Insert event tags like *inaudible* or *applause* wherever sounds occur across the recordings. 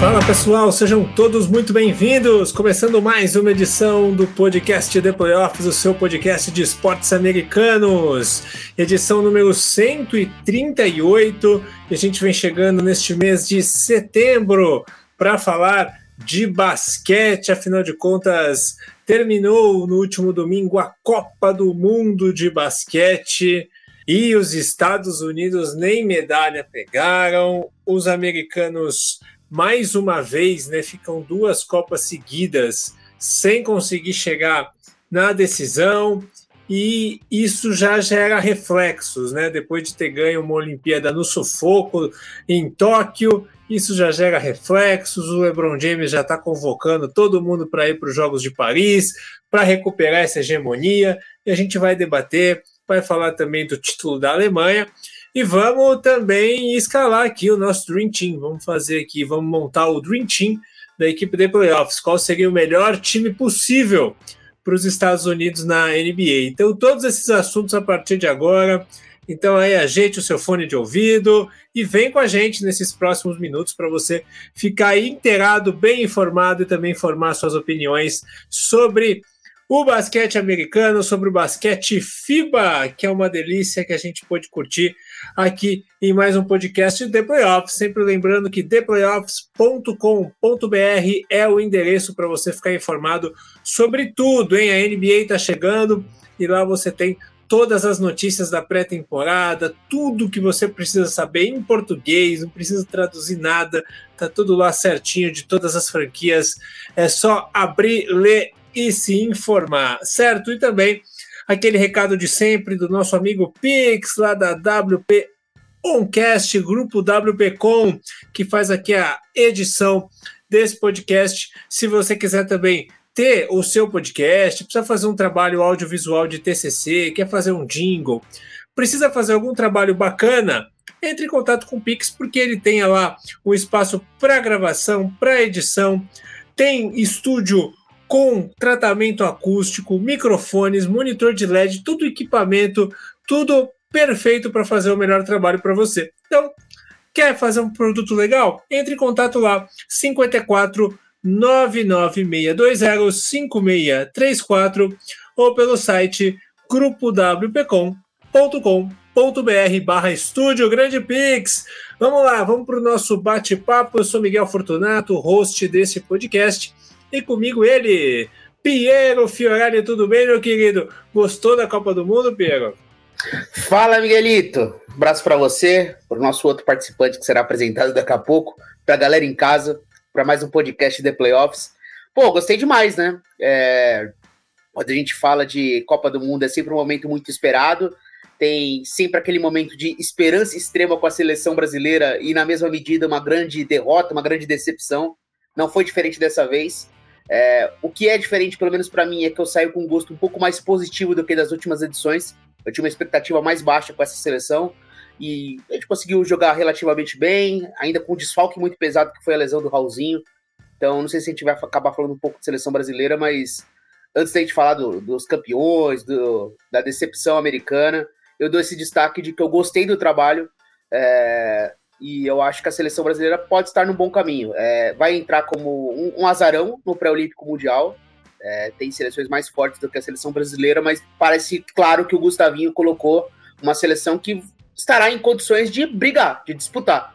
Fala pessoal, sejam todos muito bem-vindos. Começando mais uma edição do podcast The Playoffs, o seu podcast de esportes americanos. Edição número 138 e a gente vem chegando neste mês de setembro para falar de basquete. Afinal de contas, terminou no último domingo a Copa do Mundo de Basquete. E os Estados Unidos nem medalha pegaram, os americanos mais uma vez, né, ficam duas Copas seguidas sem conseguir chegar na decisão e isso já gera reflexos, né? Depois de ter ganho uma Olimpíada no sufoco em Tóquio, isso já gera reflexos. O LeBron James já está convocando todo mundo para ir para os Jogos de Paris, para recuperar essa hegemonia. E a gente vai debater, vai falar também do título da Alemanha. E vamos também escalar aqui o nosso Dream Team. Vamos fazer aqui, vamos montar o Dream Team da equipe de playoffs. Qual seria o melhor time possível para os Estados Unidos na NBA? Então, todos esses assuntos a partir de agora. Então, aí, ajeite o seu fone de ouvido e vem com a gente nesses próximos minutos para você ficar inteirado, bem informado e também formar suas opiniões sobre o basquete americano, sobre o basquete FIBA, que é uma delícia que a gente pôde curtir aqui em mais um podcast de Playoffs. Sempre lembrando que theplayoffs.com.br é o endereço para você ficar informado sobre tudo, hein? A NBA está chegando e lá você tem todas as notícias da pré-temporada, tudo que você precisa saber em português, não precisa traduzir nada, tá tudo lá certinho de todas as franquias. É só abrir, ler e se informar, certo? E também aquele recado de sempre do nosso amigo Pix, lá da WP Oncast, grupo WPcom, que faz aqui a edição desse podcast. Se você quiser também ter o seu podcast, precisa fazer um trabalho audiovisual de TCC, quer fazer um jingle, precisa fazer algum trabalho bacana, entre em contato com o Pix, porque ele tem lá um espaço para gravação, para edição, tem estúdio com tratamento acústico, microfones, monitor de LED, tudo equipamento, tudo perfeito para fazer o melhor trabalho para você. Então, quer fazer um produto legal? Entre em contato lá, 54 99620 5634 ou pelo site grupowpcom.com.br barra estúdio Grande Pix. Vamos lá, vamos para o nosso bate-papo. Eu sou Miguel Fortunato, host desse podcast. E comigo ele, Piero Fiorani, tudo bem, meu querido? Gostou da Copa do Mundo, Piero? Fala, Miguelito. Um abraço para você, para o nosso outro participante que será apresentado daqui a pouco, para a galera em casa, para mais um podcast de Playoffs. Pô, gostei demais, né? É... Quando a gente fala de Copa do Mundo, é sempre um momento muito esperado. Tem sempre aquele momento de esperança extrema com a seleção brasileira e, na mesma medida, uma grande derrota, uma grande decepção. Não foi diferente dessa vez. É, o que é diferente, pelo menos para mim, é que eu saio com um gosto um pouco mais positivo do que das últimas edições. Eu tinha uma expectativa mais baixa com essa seleção e a gente conseguiu jogar relativamente bem, ainda com um desfalque muito pesado que foi a lesão do Raulzinho. Então, não sei se a gente vai acabar falando um pouco de seleção brasileira, mas antes da gente falar do, dos campeões, do, da decepção americana, eu dou esse destaque de que eu gostei do trabalho. É, e eu acho que a seleção brasileira pode estar no bom caminho. É, vai entrar como um, um azarão no pré-olímpico mundial. É, tem seleções mais fortes do que a seleção brasileira, mas parece claro que o Gustavinho colocou uma seleção que estará em condições de brigar, de disputar.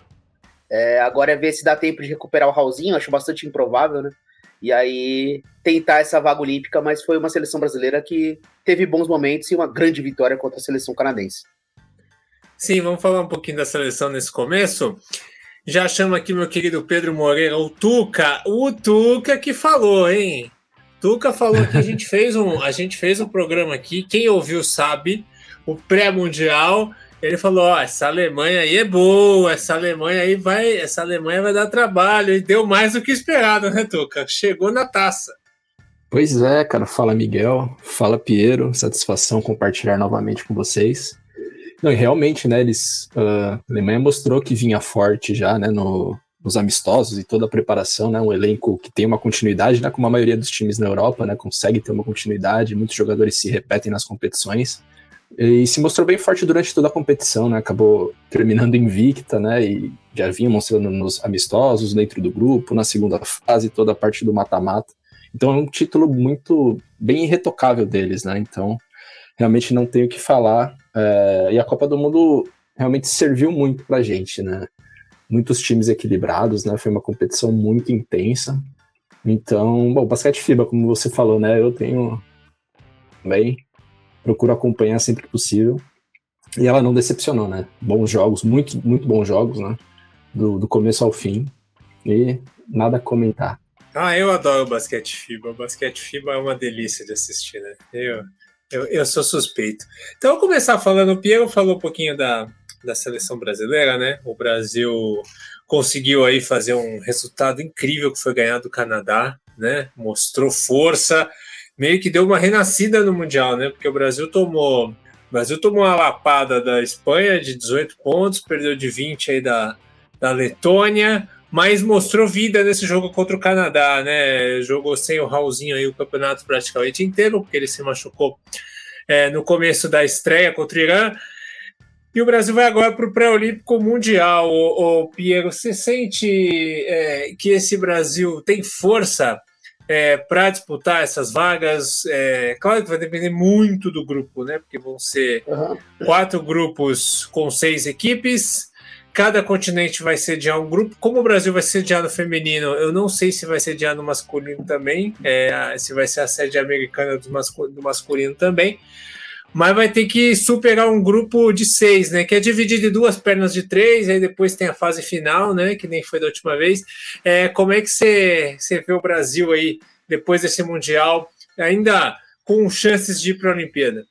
É, agora é ver se dá tempo de recuperar o Raulzinho, acho bastante improvável, né? E aí tentar essa vaga olímpica, mas foi uma seleção brasileira que teve bons momentos e uma grande vitória contra a seleção canadense. Sim, vamos falar um pouquinho da seleção nesse começo. Já chamo aqui meu querido Pedro Moreira, o Tuca, o Tuca que falou, hein? Tuca falou que a gente *laughs* fez um, a gente fez um programa aqui, quem ouviu sabe, o pré-mundial. Ele falou: ó, essa Alemanha aí é boa, essa Alemanha aí vai, essa Alemanha vai dar trabalho, e deu mais do que esperado, né, Tuca? Chegou na taça. Pois é, cara. Fala Miguel, fala Piero, satisfação compartilhar novamente com vocês. Não, realmente, né, eles, uh, a Alemanha mostrou que vinha forte já, né, no, nos amistosos e toda a preparação, né, um elenco que tem uma continuidade, né, como a maioria dos times na Europa, né, consegue ter uma continuidade, muitos jogadores se repetem nas competições, e se mostrou bem forte durante toda a competição, né, acabou terminando invicta, né, e já vinha mostrando nos amistosos, dentro do grupo, na segunda fase, toda a parte do mata-mata, então é um título muito, bem irretocável deles, né, então realmente não tenho o que falar, é, e a Copa do Mundo realmente serviu muito pra gente, né? Muitos times equilibrados, né? Foi uma competição muito intensa. Então, bom, basquete FIBA, como você falou, né? Eu tenho também procuro acompanhar sempre que possível. E ela não decepcionou, né? Bons jogos, muito, muito bons jogos, né? Do, do começo ao fim. E nada a comentar. Ah, eu adoro basquete FIBA. Basquete FIBA é uma delícia de assistir, né? Eu, eu, eu sou suspeito. Então, vou começar falando. O Piero falou um pouquinho da, da seleção brasileira, né? O Brasil conseguiu aí fazer um resultado incrível que foi ganhar do Canadá, né? Mostrou força, meio que deu uma renascida no Mundial, né? Porque o Brasil tomou. O Brasil tomou uma lapada da Espanha de 18 pontos, perdeu de 20 aí da, da Letônia, mas mostrou vida nesse jogo contra o Canadá, né? Jogou sem o Raulzinho aí o campeonato praticamente inteiro, porque ele se machucou é, no começo da estreia contra o Irã. E o Brasil vai agora para o pré-olímpico mundial. O, Piero, você sente é, que esse Brasil tem força é, para disputar essas vagas? É, claro que vai depender muito do grupo, né? Porque vão ser uhum. quatro grupos com seis equipes cada continente vai sediar um grupo. Como o Brasil vai sediar no feminino, eu não sei se vai sediar no masculino também, é, se vai ser a sede americana do, masculino, do masculino também. Mas vai ter que superar um grupo de seis, né? Que é dividido em duas pernas de três, aí depois tem a fase final, né? Que nem foi da última vez. É, como é que você, você vê o Brasil aí depois desse Mundial, ainda com chances de ir para a Olimpíada?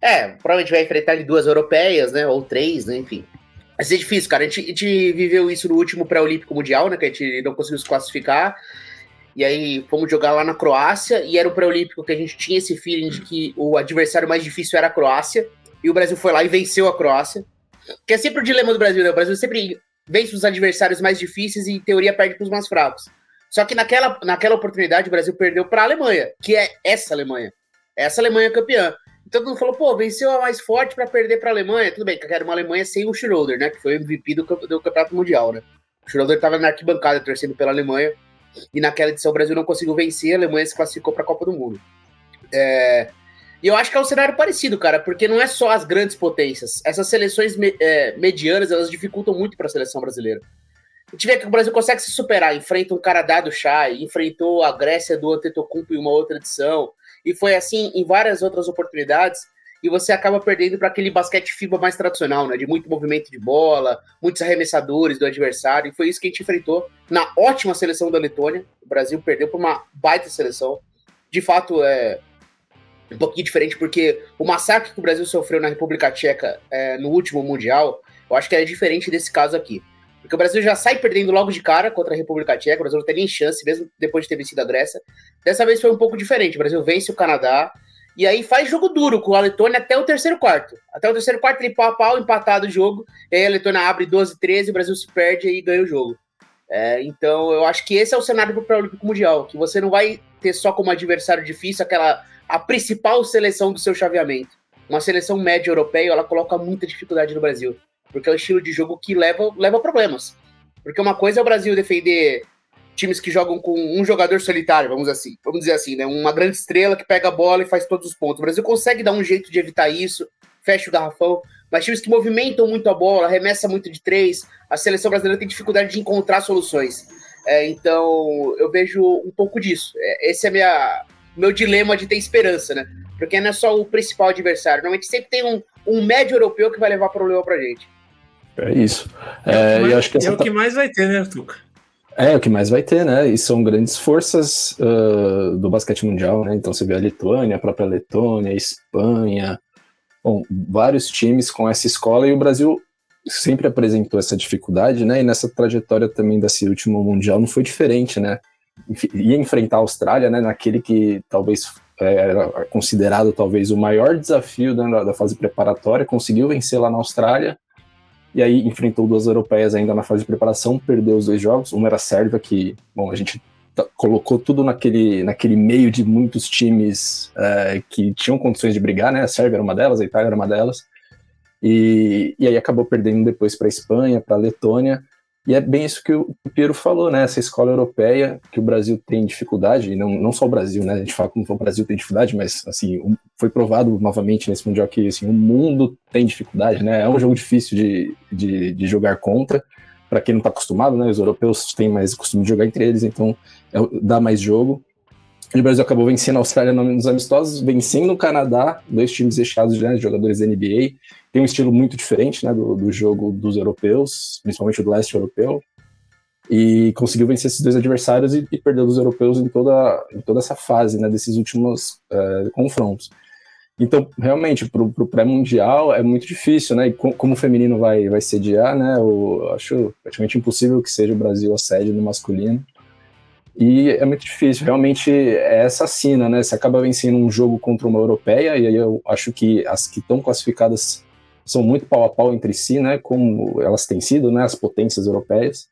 É, provavelmente vai enfrentar duas europeias, né? Ou três, né? Enfim. Vai ser difícil, cara. A gente, a gente viveu isso no último pré-olímpico mundial, né? Que a gente não conseguiu se classificar. E aí fomos jogar lá na Croácia. E era um pré-olímpico que a gente tinha esse feeling de que o adversário mais difícil era a Croácia. E o Brasil foi lá e venceu a Croácia. Que é sempre o dilema do Brasil, né? O Brasil sempre vence os adversários mais difíceis e, em teoria, perde para os mais fracos. Só que naquela, naquela oportunidade o Brasil perdeu para a Alemanha, que é essa Alemanha. Essa Alemanha campeã. Todo mundo falou, pô, venceu a mais forte para perder para a Alemanha. Tudo bem, que era uma Alemanha sem o Schroeder, né? Que foi o MVP do, do Campeonato Mundial, né? O Schroeder estava na arquibancada torcendo pela Alemanha. E naquela edição o Brasil não conseguiu vencer, a Alemanha se classificou para a Copa do Mundo. É... E eu acho que é um cenário parecido, cara, porque não é só as grandes potências. Essas seleções me é, medianas, elas dificultam muito para a seleção brasileira. A gente vê que o Brasil consegue se superar, enfrenta um Canadá do Chai, enfrentou a Grécia do Antetokounmpo em uma outra edição, e foi assim em várias outras oportunidades, e você acaba perdendo para aquele basquete FIBA mais tradicional, né? De muito movimento de bola, muitos arremessadores do adversário, e foi isso que a gente enfrentou na ótima seleção da Letônia. O Brasil perdeu para uma baita seleção. De fato, é um pouquinho diferente, porque o massacre que o Brasil sofreu na República Tcheca é, no último Mundial, eu acho que é diferente desse caso aqui. Porque o Brasil já sai perdendo logo de cara contra a República Tcheca, o Brasil não tem nem chance, mesmo depois de ter vencido a Grécia. Dessa vez foi um pouco diferente, o Brasil vence o Canadá, e aí faz jogo duro com a Letônia até o terceiro quarto. Até o terceiro quarto, ele pau a pau, empatado o jogo, e aí a Letônia abre 12 13 o Brasil se perde e ganha o jogo. É, então eu acho que esse é o cenário para o Olímpico Mundial, que você não vai ter só como adversário difícil aquela a principal seleção do seu chaveamento. Uma seleção média europeia, ela coloca muita dificuldade no Brasil porque é um estilo de jogo que leva, leva problemas. Porque uma coisa é o Brasil defender times que jogam com um jogador solitário, vamos assim, vamos dizer assim, né? Uma grande estrela que pega a bola e faz todos os pontos. O Brasil consegue dar um jeito de evitar isso, fecha o garrafão, mas times que movimentam muito a bola, arremessa muito de três, a seleção brasileira tem dificuldade de encontrar soluções. É, então, eu vejo um pouco disso. É, esse é minha, meu dilema de ter esperança, né? Porque não é só o principal adversário. Normalmente sempre tem um, um médio europeu que vai levar problema pra gente. É isso. É, é, mais, acho que é o que mais vai ter, né, Tuca? É, o que mais vai ter, né? E são grandes forças uh, do basquete mundial, né? Então você vê a Lituânia, a própria Letônia, a Espanha, bom, vários times com essa escola e o Brasil sempre apresentou essa dificuldade, né? E nessa trajetória também desse último mundial não foi diferente, né? Ia enfrentar a Austrália, né? Naquele que talvez é, era considerado talvez o maior desafio da, da fase preparatória, conseguiu vencer lá na Austrália, e aí enfrentou duas europeias ainda na fase de preparação, perdeu os dois jogos, uma era a Sérvia, que, bom, a gente colocou tudo naquele, naquele meio de muitos times é, que tinham condições de brigar, né? A Sérvia era uma delas, a Itália era uma delas. E, e aí acabou perdendo depois para a Espanha, para a Letônia. E é bem isso que o Piero falou, né? Essa escola europeia que o Brasil tem dificuldade, e não, não só o Brasil, né? A gente fala como o Brasil tem dificuldade, mas assim, foi provado novamente nesse Mundial que assim, o mundo tem dificuldade, né? É um jogo difícil de, de, de jogar contra para quem não está acostumado, né? Os europeus têm mais costume de jogar entre eles, então é, dá mais jogo. E o Brasil acabou vencendo a Austrália nos amistosos, vencendo o Canadá, dois times recheados né, de jogadores da NBA. Tem um estilo muito diferente né, do, do jogo dos europeus, principalmente do leste europeu. E conseguiu vencer esses dois adversários e, e perdeu dos europeus em toda, em toda essa fase né, desses últimos uh, confrontos. Então, realmente, para o pré-mundial é muito difícil, né? E com, como o feminino vai, vai sediar, né? Eu acho praticamente impossível que seja o Brasil a sede no masculino. E é muito difícil, realmente é essa cena, né? Você acaba vencendo um jogo contra uma europeia, e aí eu acho que as que estão classificadas são muito pau a pau entre si, né? Como elas têm sido, né? As potências europeias.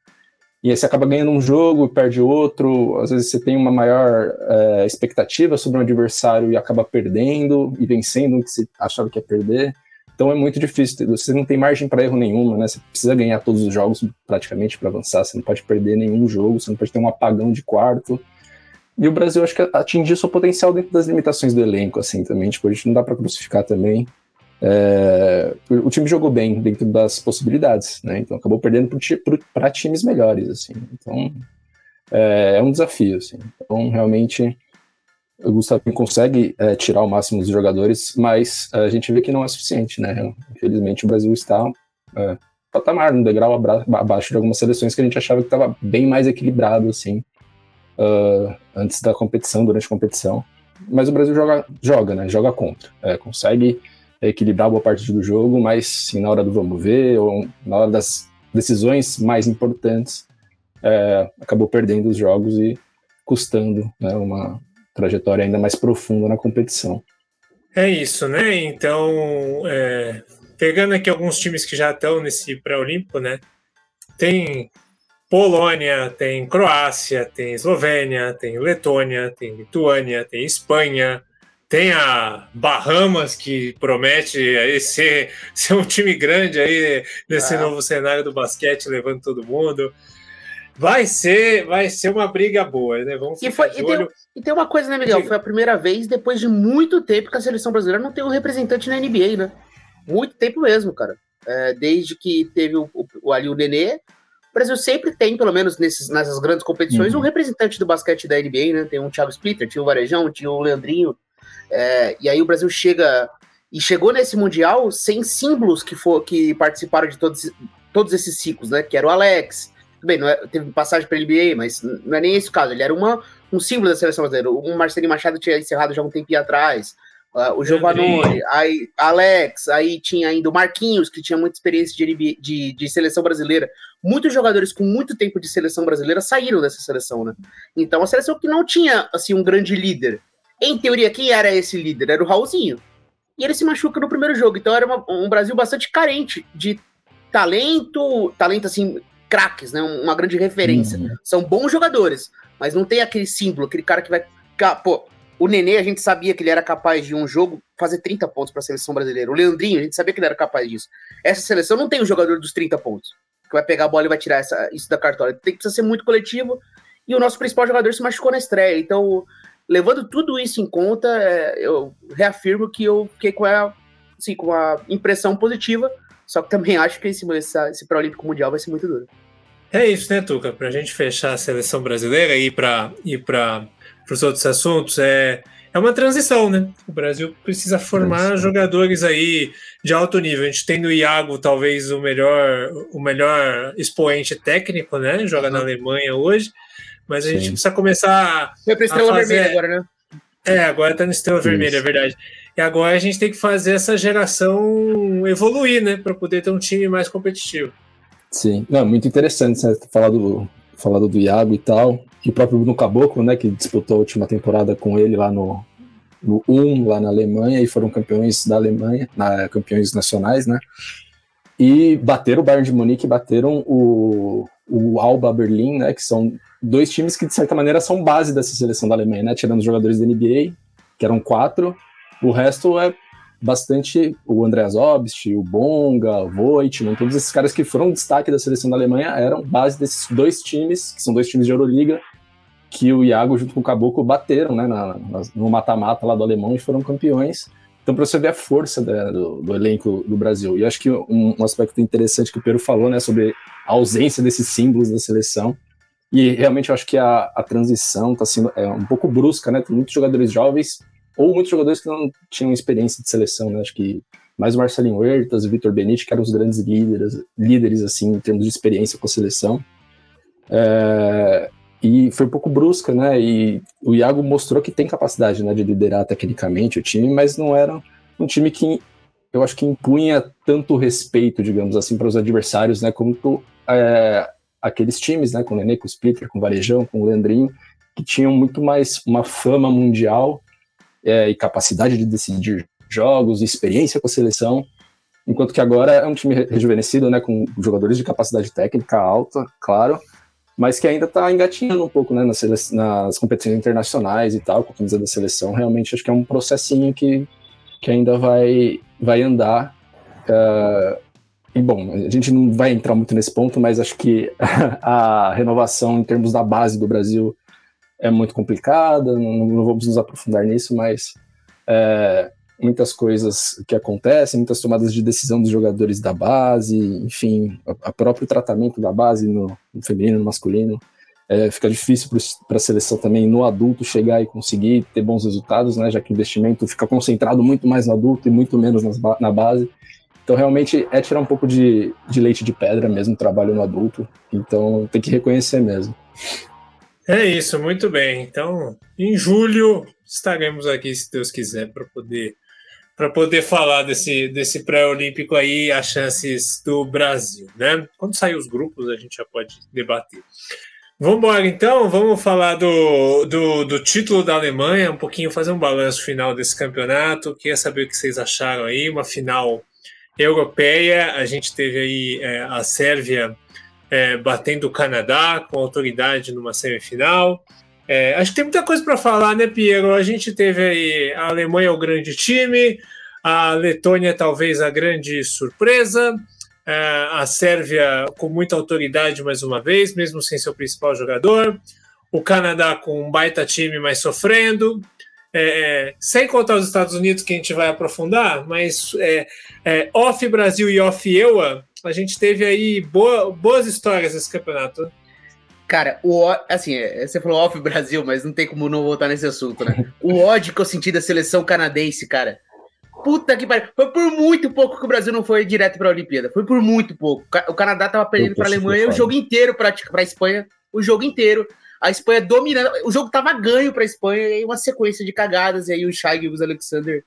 E aí você acaba ganhando um jogo perde outro. Às vezes você tem uma maior é, expectativa sobre um adversário e acaba perdendo e vencendo o que você achava que ia perder. Então é muito difícil. Você não tem margem para erro nenhuma, né? Você precisa ganhar todos os jogos praticamente para avançar. Você não pode perder nenhum jogo. Você não pode ter um apagão de quarto. E o Brasil acho que atingiu seu potencial dentro das limitações do elenco, assim, também. Tipo, a gente não dá para crucificar também. É, o time jogou bem dentro das possibilidades, né? Então acabou perdendo para times melhores, assim. Então é, é, um desafio, assim. Então realmente o Gustavo consegue é, tirar o máximo dos jogadores, mas a gente vê que não é suficiente, né? Infelizmente o Brasil está é, patamar, no degrau abaixo de algumas seleções que a gente achava que estava bem mais equilibrado, assim, uh, antes da competição, durante a competição. Mas o Brasil joga, joga né? Joga contra. É, consegue equilibrar boa parte do jogo, mas sim, na hora do vamos ver, ou na hora das decisões mais importantes, é, acabou perdendo os jogos e custando né, uma trajetória ainda mais profunda na competição. É isso, né? Então, é, pegando aqui alguns times que já estão nesse pré-olímpico, né? Tem Polônia, tem Croácia, tem Eslovênia, tem Letônia, tem Lituânia, tem Espanha, tem a Bahamas, que promete aí ser, *laughs* ser um time grande aí nesse ah. novo cenário do basquete, levando todo mundo. Vai ser, vai ser uma briga boa, né? Vamos e, foi, e, tem, e tem uma coisa, né, Miguel? Foi a primeira vez, depois de muito tempo, que a seleção brasileira não tem um representante na NBA, né? Muito tempo mesmo, cara. É, desde que teve o, o, ali o Nenê, o Brasil sempre tem, pelo menos nesses, nessas grandes competições, uhum. um representante do basquete da NBA, né? Tem um Thiago Splitter, tinha o Varejão, tinha o Leandrinho, é, e aí o Brasil chega e chegou nesse mundial sem símbolos que for, que participaram de todos, todos esses ciclos, né? Que era o Alex. Bem, não é, teve passagem para a NBA, mas não é nem esse o caso. Ele era uma, um símbolo da seleção brasileira. O Marcelinho Machado tinha encerrado já um tempinho atrás. Uh, o Giovanni, aí Alex, aí tinha ainda o Marquinhos, que tinha muita experiência de, NBA, de, de, seleção brasileira. Muitos jogadores com muito tempo de seleção brasileira saíram dessa seleção, né? Então, a seleção que não tinha assim um grande líder. Em teoria, quem era esse líder? Era o Raulzinho. E ele se machuca no primeiro jogo. Então era uma, um Brasil bastante carente de talento, talento assim, craques, né? Uma grande referência. Uhum. São bons jogadores, mas não tem aquele símbolo, aquele cara que vai. Pô, o Nenê, a gente sabia que ele era capaz de um jogo fazer 30 pontos para a seleção brasileira. O Leandrinho, a gente sabia que ele era capaz disso. Essa seleção não tem um jogador dos 30 pontos, que vai pegar a bola e vai tirar essa, isso da cartola. Tem que ser muito coletivo. E o nosso principal jogador se machucou na estreia. Então, levando tudo isso em conta, é, eu reafirmo que eu fiquei com a, assim, com a impressão positiva, só que também *laughs* acho que esse, esse, esse Pré-Olímpico Mundial vai ser muito duro. É isso, né, Tuca? Para a gente fechar a seleção brasileira e ir para ir para os outros assuntos, é, é uma transição, né? O Brasil precisa formar jogadores aí de alto nível. A gente tem no Iago talvez o melhor, o melhor expoente técnico, né? Joga uhum. na Alemanha hoje. Mas a Sim. gente precisa começar. Foi para Estrela fazer... Vermelha agora, né? É, agora tá no Estrela Isso. Vermelha, é verdade. E agora a gente tem que fazer essa geração evoluir, né? Para poder ter um time mais competitivo. Sim, não, muito interessante você falar do, falado do Iago e tal. E o próprio Bruno Caboclo, né? Que disputou a última temporada com ele lá no, no Um lá na Alemanha e foram campeões da Alemanha, na, campeões nacionais, né? E bateram o Bayern de Munique, bateram o, o Alba Berlim, né? Que são dois times que de certa maneira são base dessa seleção da Alemanha, né? Tirando os jogadores da NBA, que eram quatro, o resto é bastante o Andreas Obst, o Bonga, o Voigtman, todos esses caras que foram destaque da seleção da Alemanha eram base desses dois times, que são dois times de Euroliga, que o Iago junto com o Caboclo bateram né, na, na, no mata-mata lá do alemão e foram campeões. Então, para você ver a força da, do, do, elenco do Brasil. E eu acho que um, um, aspecto interessante que o Pedro falou, né, sobre a ausência desses símbolos da seleção. E realmente eu acho que a, a transição está sendo é, um pouco brusca, né? Tem muitos jogadores jovens ou muitos jogadores que não tinham experiência de seleção, né? Acho que mais o Marcelinho Huertas o Vitor Benite, que eram os grandes líderes, líderes assim, em termos de experiência com a seleção. É, e foi um pouco brusca, né? E o Iago mostrou que tem capacidade né, de liderar tecnicamente o time, mas não era um time que eu acho que impunha tanto respeito, digamos assim, para os adversários, né? Como é, aqueles times, né? Com o Nenê, com o Splitter, com o Varejão, com o Leandrinho, que tinham muito mais uma fama mundial é, e capacidade de decidir jogos, experiência com a seleção, enquanto que agora é um time rejuvenescido, né, com jogadores de capacidade técnica alta, claro, mas que ainda está engatinhando um pouco né, nas, nas, competições internacionais e tal, com a camisa da seleção. Realmente acho que é um processinho que, que ainda vai, vai andar. Uh, bom, a gente não vai entrar muito nesse ponto, mas acho que *laughs* a renovação em termos da base do Brasil é muito complicada, não, não vamos nos aprofundar nisso, mas é, muitas coisas que acontecem, muitas tomadas de decisão dos jogadores da base, enfim, o próprio tratamento da base no, no feminino, no masculino. É, fica difícil para a seleção também no adulto chegar e conseguir ter bons resultados, né, já que o investimento fica concentrado muito mais no adulto e muito menos na base. Então, realmente, é tirar um pouco de, de leite de pedra mesmo trabalho no adulto. Então, tem que reconhecer mesmo. É isso, muito bem. Então, em julho estaremos aqui, se Deus quiser, para poder para poder falar desse, desse pré-olímpico aí, as chances do Brasil, né? Quando sair os grupos, a gente já pode debater. Vamos embora então, vamos falar do, do, do, título da Alemanha, um pouquinho fazer um balanço final desse campeonato. Queria saber o que vocês acharam aí, uma final europeia. A gente teve aí é, a Sérvia é, batendo o Canadá com autoridade numa semifinal. É, acho que tem muita coisa para falar, né, Piero? A gente teve aí a Alemanha o grande time, a Letônia talvez a grande surpresa, é, a Sérvia com muita autoridade mais uma vez, mesmo sem seu principal jogador, o Canadá com um baita time, mas sofrendo. É, sem contar os Estados Unidos, que a gente vai aprofundar, mas é, é, off Brasil e off EUA, a gente teve aí boa, boas histórias nesse campeonato. Cara, o assim, é, você falou off Brasil, mas não tem como não voltar nesse assunto, né? o ódio que eu senti da seleção canadense, cara. Puta que pariu. Foi por muito pouco que o Brasil não foi direto para a Olimpíada. Foi por muito pouco. O Canadá tava perdendo para a Alemanha o jogo inteiro para a Espanha. O jogo inteiro. A Espanha dominando. O jogo tava ganho para a Espanha e uma sequência de cagadas. E aí o Shai e o Alexander.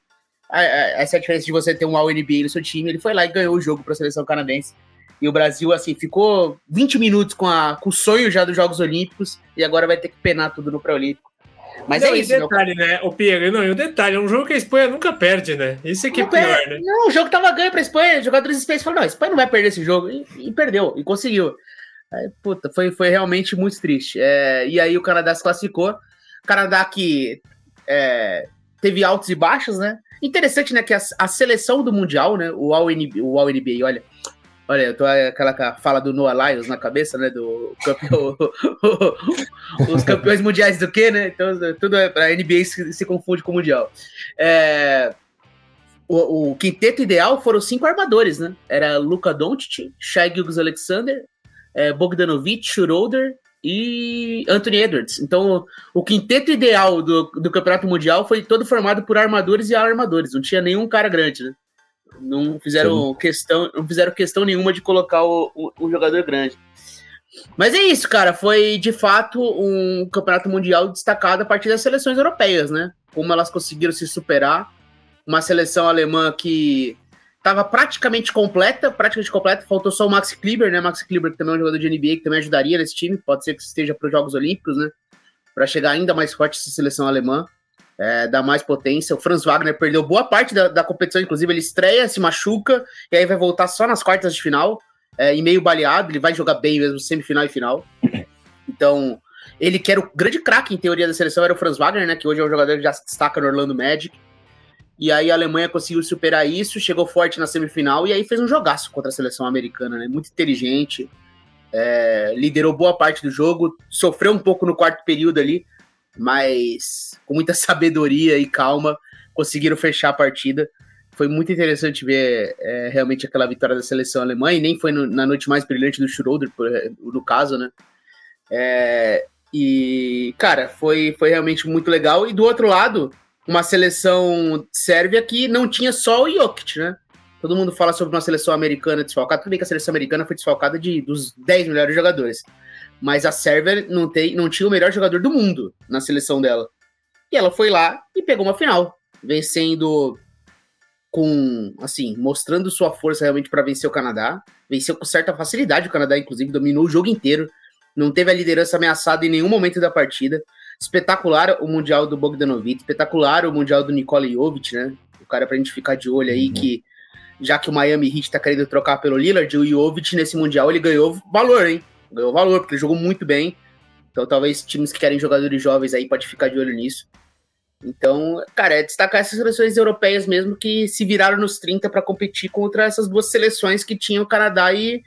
Essa é a diferença de você ter um All-NBA no seu time. Ele foi lá e ganhou o jogo para a seleção canadense. E o Brasil, assim, ficou 20 minutos com, a, com o sonho já dos Jogos Olímpicos e agora vai ter que penar tudo no pré-olímpico. Mas não, é isso. detalhe, meu... né? O Pierre, não, e o detalhe, é um jogo que a Espanha nunca perde, né? Isso é que é pior, né? Não, o jogo tava ganho pra Espanha, jogadores espanhóis falaram, não, a Espanha não vai perder esse jogo. E, e perdeu, e conseguiu. Aí, puta, foi, foi realmente muito triste. É, e aí o Canadá se classificou. Canadá que é, teve altos e baixos, né? Interessante, né, que a, a seleção do Mundial, né, o All-NBA, o All -NBA, olha, Olha, eu tô aquela fala do Noah Lyles na cabeça, né? Do campeão, *laughs* os campeões mundiais do quê, né? Então, tudo é para a NBA se, se, confunde com o mundial. É, o, o, quinteto ideal foram cinco armadores, né? Era Luka Doncic, Shai Gilgeous-Alexander, é, Bogdanovic, Schroeder e Anthony Edwards. Então, o quinteto ideal do, do campeonato mundial foi todo formado por armadores e armadores. Não tinha nenhum cara grande, né? Não fizeram questão, não fizeram questão nenhuma de colocar o, o, o, jogador grande. Mas é isso, cara. Foi de fato um campeonato mundial destacado a partir das seleções europeias, né? Como elas conseguiram se superar. Uma seleção alemã que estava praticamente completa, praticamente completa. Faltou só o Max Kleber, né? Max Kleber, que também é um jogador de NBA, que também ajudaria nesse time. Pode ser que esteja para os Jogos Olímpicos, né? Para chegar ainda mais forte essa seleção alemã. é, dá mais potência. O Franz Wagner perdeu boa parte da, da, competição, inclusive ele estreia, se machuca, e aí vai voltar só nas quartas de final, é, e meio baleado, ele vai jogar bem mesmo, semifinal e final. Então, ele que era o grande craque, em teoria, da seleção, era o Franz Wagner, né, que hoje é um jogador que já se destaca no Orlando Magic. E aí a Alemanha conseguiu superar isso, chegou forte na semifinal, e aí fez um jogaço contra a seleção americana, né, muito inteligente, é, liderou boa parte do jogo, sofreu um pouco no quarto período ali, mas com muita *laughs* sabedoria e calma conseguiram fechar a partida. Foi muito interessante ver é, realmente aquela vitória da seleção alemã, e nem foi no, na noite mais brilhante do Schroeder, no caso, né? É, e, cara, foi, foi realmente muito legal. E do outro lado, uma seleção sérvia que não tinha só o Jokic, né? Todo mundo fala sobre uma seleção americana desfalcada. Tudo bem que a seleção americana foi desfalcada de, dos 10 melhores jogadores. Mas a Sérvia não, tem, não tinha o melhor jogador do mundo na seleção dela. E ela foi lá e pegou uma final, vencendo com, assim, mostrando sua força realmente para vencer o Canadá. Venceu com certa facilidade o Canadá, inclusive, dominou o jogo inteiro. Não teve a liderança ameaçada em nenhum momento da partida. Espetacular o Mundial do Bogdanovic, espetacular o Mundial do Nikola Jovic, né? O cara pra gente ficar de olho aí, uhum. que já que o Miami Heat tá querendo trocar pelo Lillard, o Jovic nesse Mundial ele ganhou valor, hein? Ganhou valor, porque ele jogou muito bem. Então talvez times que querem jogadores jovens aí pode ficar de olho nisso. Então, cara, é destacar essas seleções europeias mesmo que se viraram nos 30 para competir contra essas duas seleções que tinham o Canadá e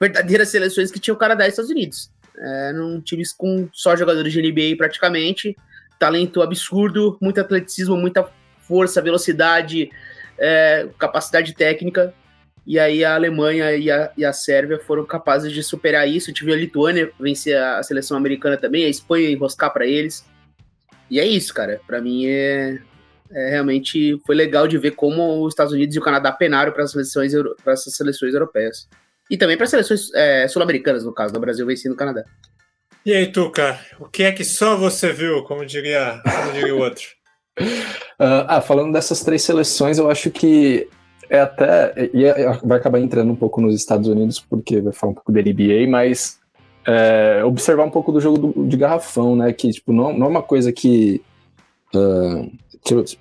verdadeiras seleções que tinham o Canadá e Estados Unidos. É, num times com só jogadores de NBA praticamente, talento absurdo, muito atleticismo, muita força, velocidade, é, capacidade técnica. E aí a Alemanha e a, e a Sérvia foram capazes de superar isso. Tive a Lituânia vencer a seleção americana também, a Espanha enroscar para eles. E é isso, cara. Para mim é, é, realmente foi legal de ver como os Estados Unidos e o Canadá penaram para as seleções para essas seleções europeias. E também para as seleções é, sul-americanas, no caso, do Brasil vencendo o Canadá. E aí, Tuca, o que é que só você viu, como diria, como diria o outro? uh, *laughs* ah, falando dessas três seleções, eu acho que é até. E é, vai acabar entrando um pouco nos Estados Unidos, porque vai falar um pouco da NBA, mas é, observar um pouco do jogo do, de garrafão, né? Que tipo, não, não é uma coisa que. Uh,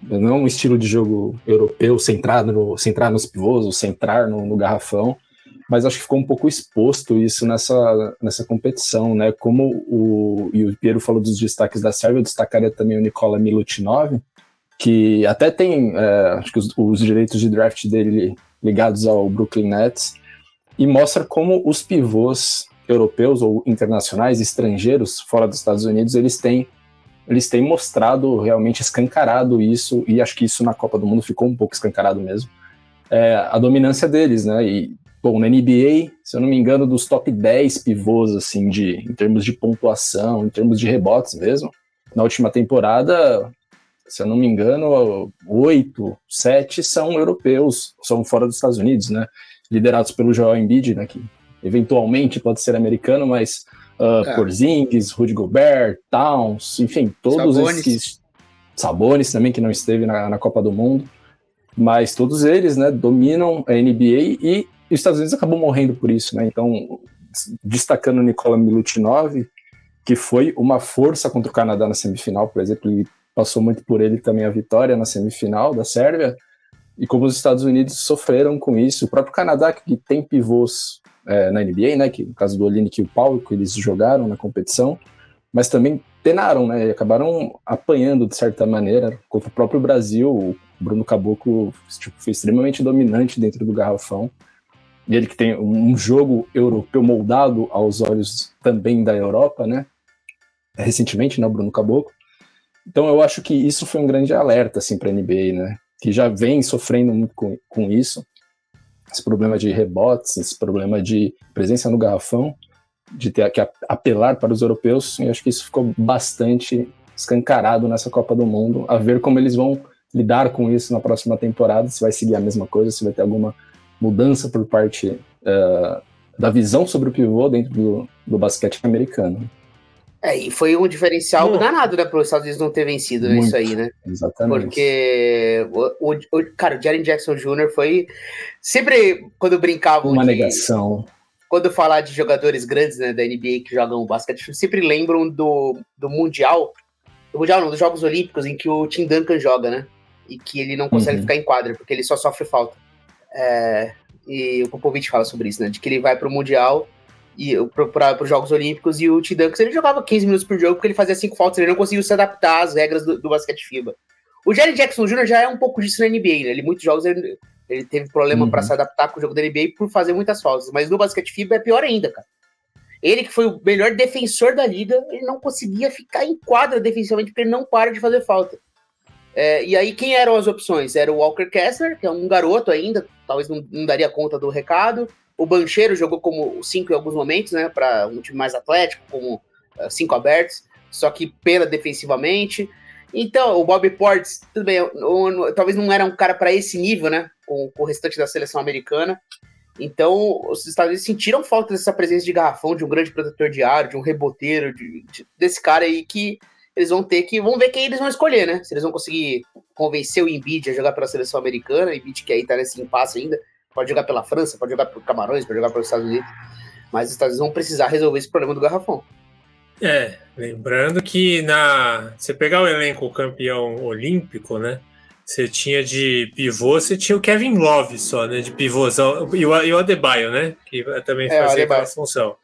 não é um estilo de jogo europeu centrado, no, centrar nos pivôs, ou centrar no, no, garrafão, mas acho que ficou um pouco exposto isso nessa, nessa competição, né? Como o, e o Piero falou dos destaques da Sérvia, eu destacaria também o Nikola Milutinov, que até tem, é, acho que os, os, direitos de draft dele ligados ao Brooklyn Nets, e mostra como os pivôs europeus ou internacionais, estrangeiros, fora dos Estados Unidos, eles têm, eles têm mostrado realmente escancarado isso, e acho que isso na Copa do Mundo ficou um pouco escancarado mesmo, é, a dominância deles, né? E, bom, na NBA, se eu não me engano, dos top 10 pivôs, assim, de, em termos de pontuação, em termos de rebotes mesmo, na última temporada, se eu não me engano, oito, sete são europeus, são fora dos Estados Unidos, né? Liderados pelo Joel Embiid, né? Que eventualmente pode ser americano, mas uh, é. Porzingis, Rudy Gobert, Towns, enfim, todos Sabonis. esses Sabonis também que não esteve na, na, Copa do Mundo, mas todos eles, né, dominam a NBA e os Estados Unidos acabou morrendo por isso, né? Então, destacando Nikola Milutinov, que foi uma força contra o Canadá na semifinal, por exemplo, ele passou muito por ele também a vitória na semifinal da Sérvia, e como os Estados Unidos sofreram com isso, o próprio Canadá, que tem pivôs é, na NBA, né, que no caso do Olinick e o Paulo, que eles jogaram na competição, mas também penaram, né, e acabaram apanhando de certa maneira contra o próprio Brasil, o Bruno Caboclo tipo, foi extremamente dominante dentro do garrafão, e ele que tem um jogo europeu moldado aos olhos também da Europa, né, recentemente, né, Bruno Caboclo, então eu acho que isso foi um grande alerta assim para a NBA, né? Que já vem sofrendo muito com, com isso, esse problema de rebotes, esse problema de presença no garrafão, de ter que apelar para os europeus. E acho que isso ficou bastante escancarado nessa Copa do Mundo. A ver como eles vão lidar com isso na próxima temporada, se vai seguir a mesma coisa, se vai ter alguma mudança por parte uh, da visão sobre o pivô dentro do, do basquete americano. É, e foi um diferencial danado, né, para os Estados Unidos não ter vencido Muito. isso aí, né? Exatamente. Porque, o, o, cara, o Jaren Jackson Jr. foi. Sempre quando brincavam. Uma de, negação. Quando falar de jogadores grandes né, da NBA que jogam basquete, sempre lembram do, do Mundial do Mundial não, dos Jogos Olímpicos, em que o Tim Duncan joga, né? E que ele não consegue Uhum. ficar em quadra, porque ele só sofre falta. É, e o Popovich fala sobre isso, né? De que ele vai pro Mundial e para os Jogos Olímpicos e o Duncan ele jogava 15 minutos por jogo porque ele fazia cinco faltas, ele não conseguiu se adaptar às regras do, do basquete FIBA. O Jerry Jackson Jr. já é um pouco disso na NBA, né? Ele muitos jogos ele, ele teve problema Uhum. para se adaptar com o jogo da NBA por fazer muitas faltas, mas no basquete FIBA é pior ainda, cara. Ele que foi o melhor defensor da liga, ele não conseguia ficar em quadra defensivamente porque ele não para de fazer falta. É, e aí, quem eram as opções? Era o Walker Kessler, que é um garoto ainda, talvez não, não daria conta do recado. O Bancheiro jogou como cinco em alguns momentos, né? Para um time mais atlético, como uh, cinco abertos, só que pena defensivamente. Então, o Bob Portes, tudo bem, talvez não era um cara para esse nível, né? Com, com, o restante da seleção americana. Então, os Estados Unidos sentiram falta dessa presença de garrafão, de um grande protetor de ar, de um reboteiro, de, de, desse cara aí que eles vão ter que. Vamos ver quem eles vão escolher, né? Se eles vão conseguir convencer o Embiid a jogar pela seleção americana, o Embiid que aí tá nesse impasse ainda, pode jogar pela França, pode jogar pelo Camarões, pode jogar pelos Estados Unidos. Mas os Estados Unidos vão precisar resolver esse problema do garrafão. É, lembrando que na. Você pegar o elenco campeão olímpico, né? Você tinha de pivô, você tinha o Kevin Love só, né? De pivôzão. E o, e o Adebayo, né? Que também É, fazia aquela função.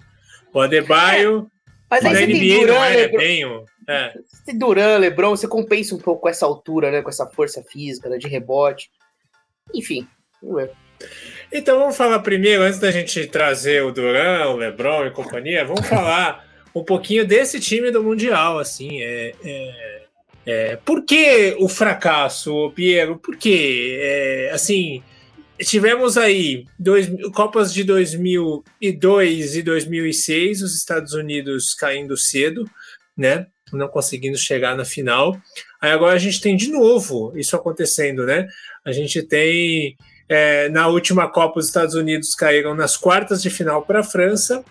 O Adebayo. Mas aí na NBA não Duran, era Lebron, bem. o- É. Duran, Lebron, você compensa um pouco com essa altura, né? Com essa força física, né, de rebote. Enfim. Então vamos falar primeiro, antes da gente trazer o Duran, o Lebron e companhia, vamos *laughs* falar um pouquinho desse time do Mundial, assim, é, é, é, por que o fracasso, Piero? Por que, é, assim, tivemos aí dois, Copas de 2002 e 2006, os Estados Unidos caindo cedo, né, não conseguindo chegar na final, aí agora a gente tem de novo isso acontecendo, né, a gente tem é, na última Copa, os Estados Unidos caíram nas quartas de final para a França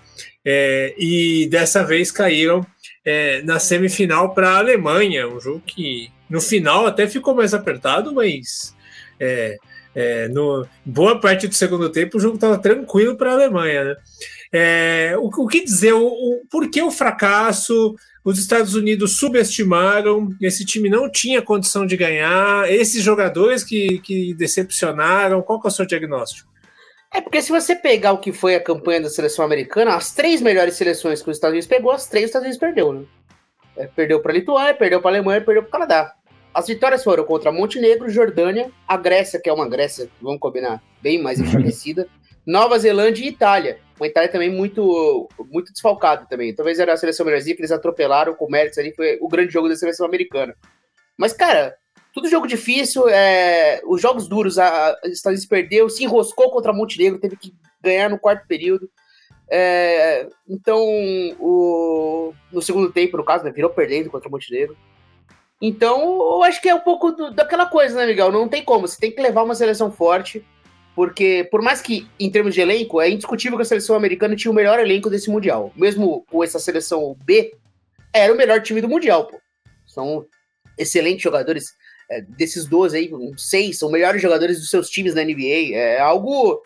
é, e dessa vez caíram é, na semifinal para a Alemanha. Um jogo que no final até ficou mais apertado, mas é, é, no boa parte do segundo tempo o jogo estava tranquilo para a Alemanha. Né? É, o, o, que dizer? O, o, por que o fracasso? Os Estados Unidos subestimaram, esse time não tinha condição de ganhar, esses jogadores que, que decepcionaram, qual que é o seu diagnóstico? É porque se você pegar o que foi a campanha da seleção americana, as três melhores seleções que os Estados Unidos pegou, as três os Estados Unidos perdeu, né? É, perdeu para a Lituânia, perdeu para a Alemanha, perdeu para o Canadá. As vitórias foram contra Montenegro, Jordânia, a Grécia, que é uma Grécia, vamos combinar, bem mais *laughs* enfraquecida, Nova Zelândia e Itália. Uma Itália também muito, muito desfalcada também. Talvez era a seleção melhorzinha que eles atropelaram com méritos ali, foi o grande jogo da seleção americana. Mas, cara, tudo jogo difícil, é, os jogos duros, a, a Estados Unidos perdeu, se enroscou contra Montenegro, teve que ganhar no quarto período. É, então, o, no segundo tempo, no caso, né, virou perdendo contra Montenegro. Então, eu acho que é um pouco do, daquela coisa, né, Miguel? Não tem como, você tem que levar uma seleção forte, porque por mais que, em termos de elenco, é indiscutível que a seleção americana tinha o melhor elenco desse Mundial. Mesmo com essa seleção B, era o melhor time do Mundial, pô. São excelentes jogadores. É, desses 12 aí, seis são melhores jogadores dos seus times na NBA. É algo,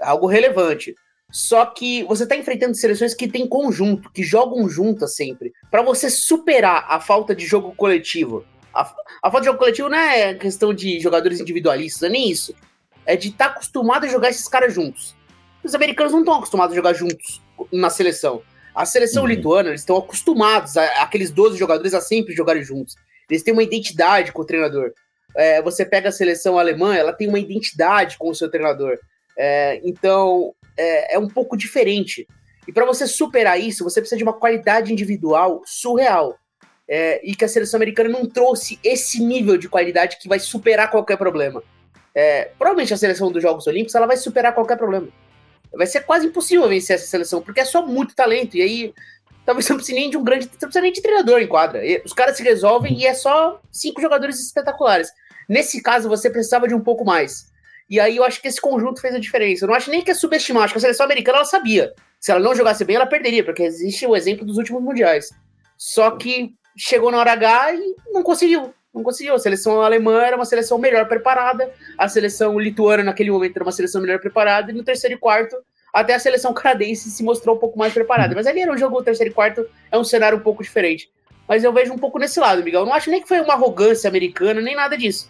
algo relevante. Só que você tá enfrentando seleções que têm conjunto, que jogam juntas sempre. para você superar a falta de jogo coletivo. A, a falta de jogo coletivo não é questão de jogadores individualistas, é nem isso é de estar tá acostumado a jogar esses caras juntos. Os americanos não estão acostumados a jogar juntos na seleção. A seleção uhum. lituana, eles estão acostumados, a, aqueles 12 jogadores, a sempre jogarem juntos. Eles têm uma identidade com o treinador. É, você pega a seleção alemã, ela tem uma identidade com o seu treinador. É, então, é, é, um pouco diferente. E para você superar isso, você precisa de uma qualidade individual surreal. É, e que a seleção americana não trouxe esse nível de qualidade que vai superar qualquer problema. É, provavelmente a seleção dos Jogos Olímpicos ela vai superar qualquer problema. Vai ser quase impossível vencer essa seleção, porque é só muito talento. E aí, talvez não precise nem de um grande. Não precisa nem de treinador em quadra. E os caras se resolvem e é só cinco jogadores espetaculares. Nesse caso, você precisava de um pouco mais. E aí eu acho que esse conjunto fez a diferença. Eu não acho nem que é subestimar, acho que a seleção americana ela sabia. Se ela não jogasse bem, ela perderia, porque existe o exemplo dos últimos mundiais. Só que chegou na hora H e não conseguiu não conseguiu. A seleção alemã era uma seleção melhor preparada, a seleção lituana naquele momento era uma seleção melhor preparada, e no terceiro e quarto, até a seleção canadense se mostrou um pouco mais preparada. Mas ali era um jogo, o terceiro e quarto é um cenário um pouco diferente. mas eu vejo um pouco nesse lado, Miguel. Eu não acho nem que foi uma arrogância americana, nem nada disso.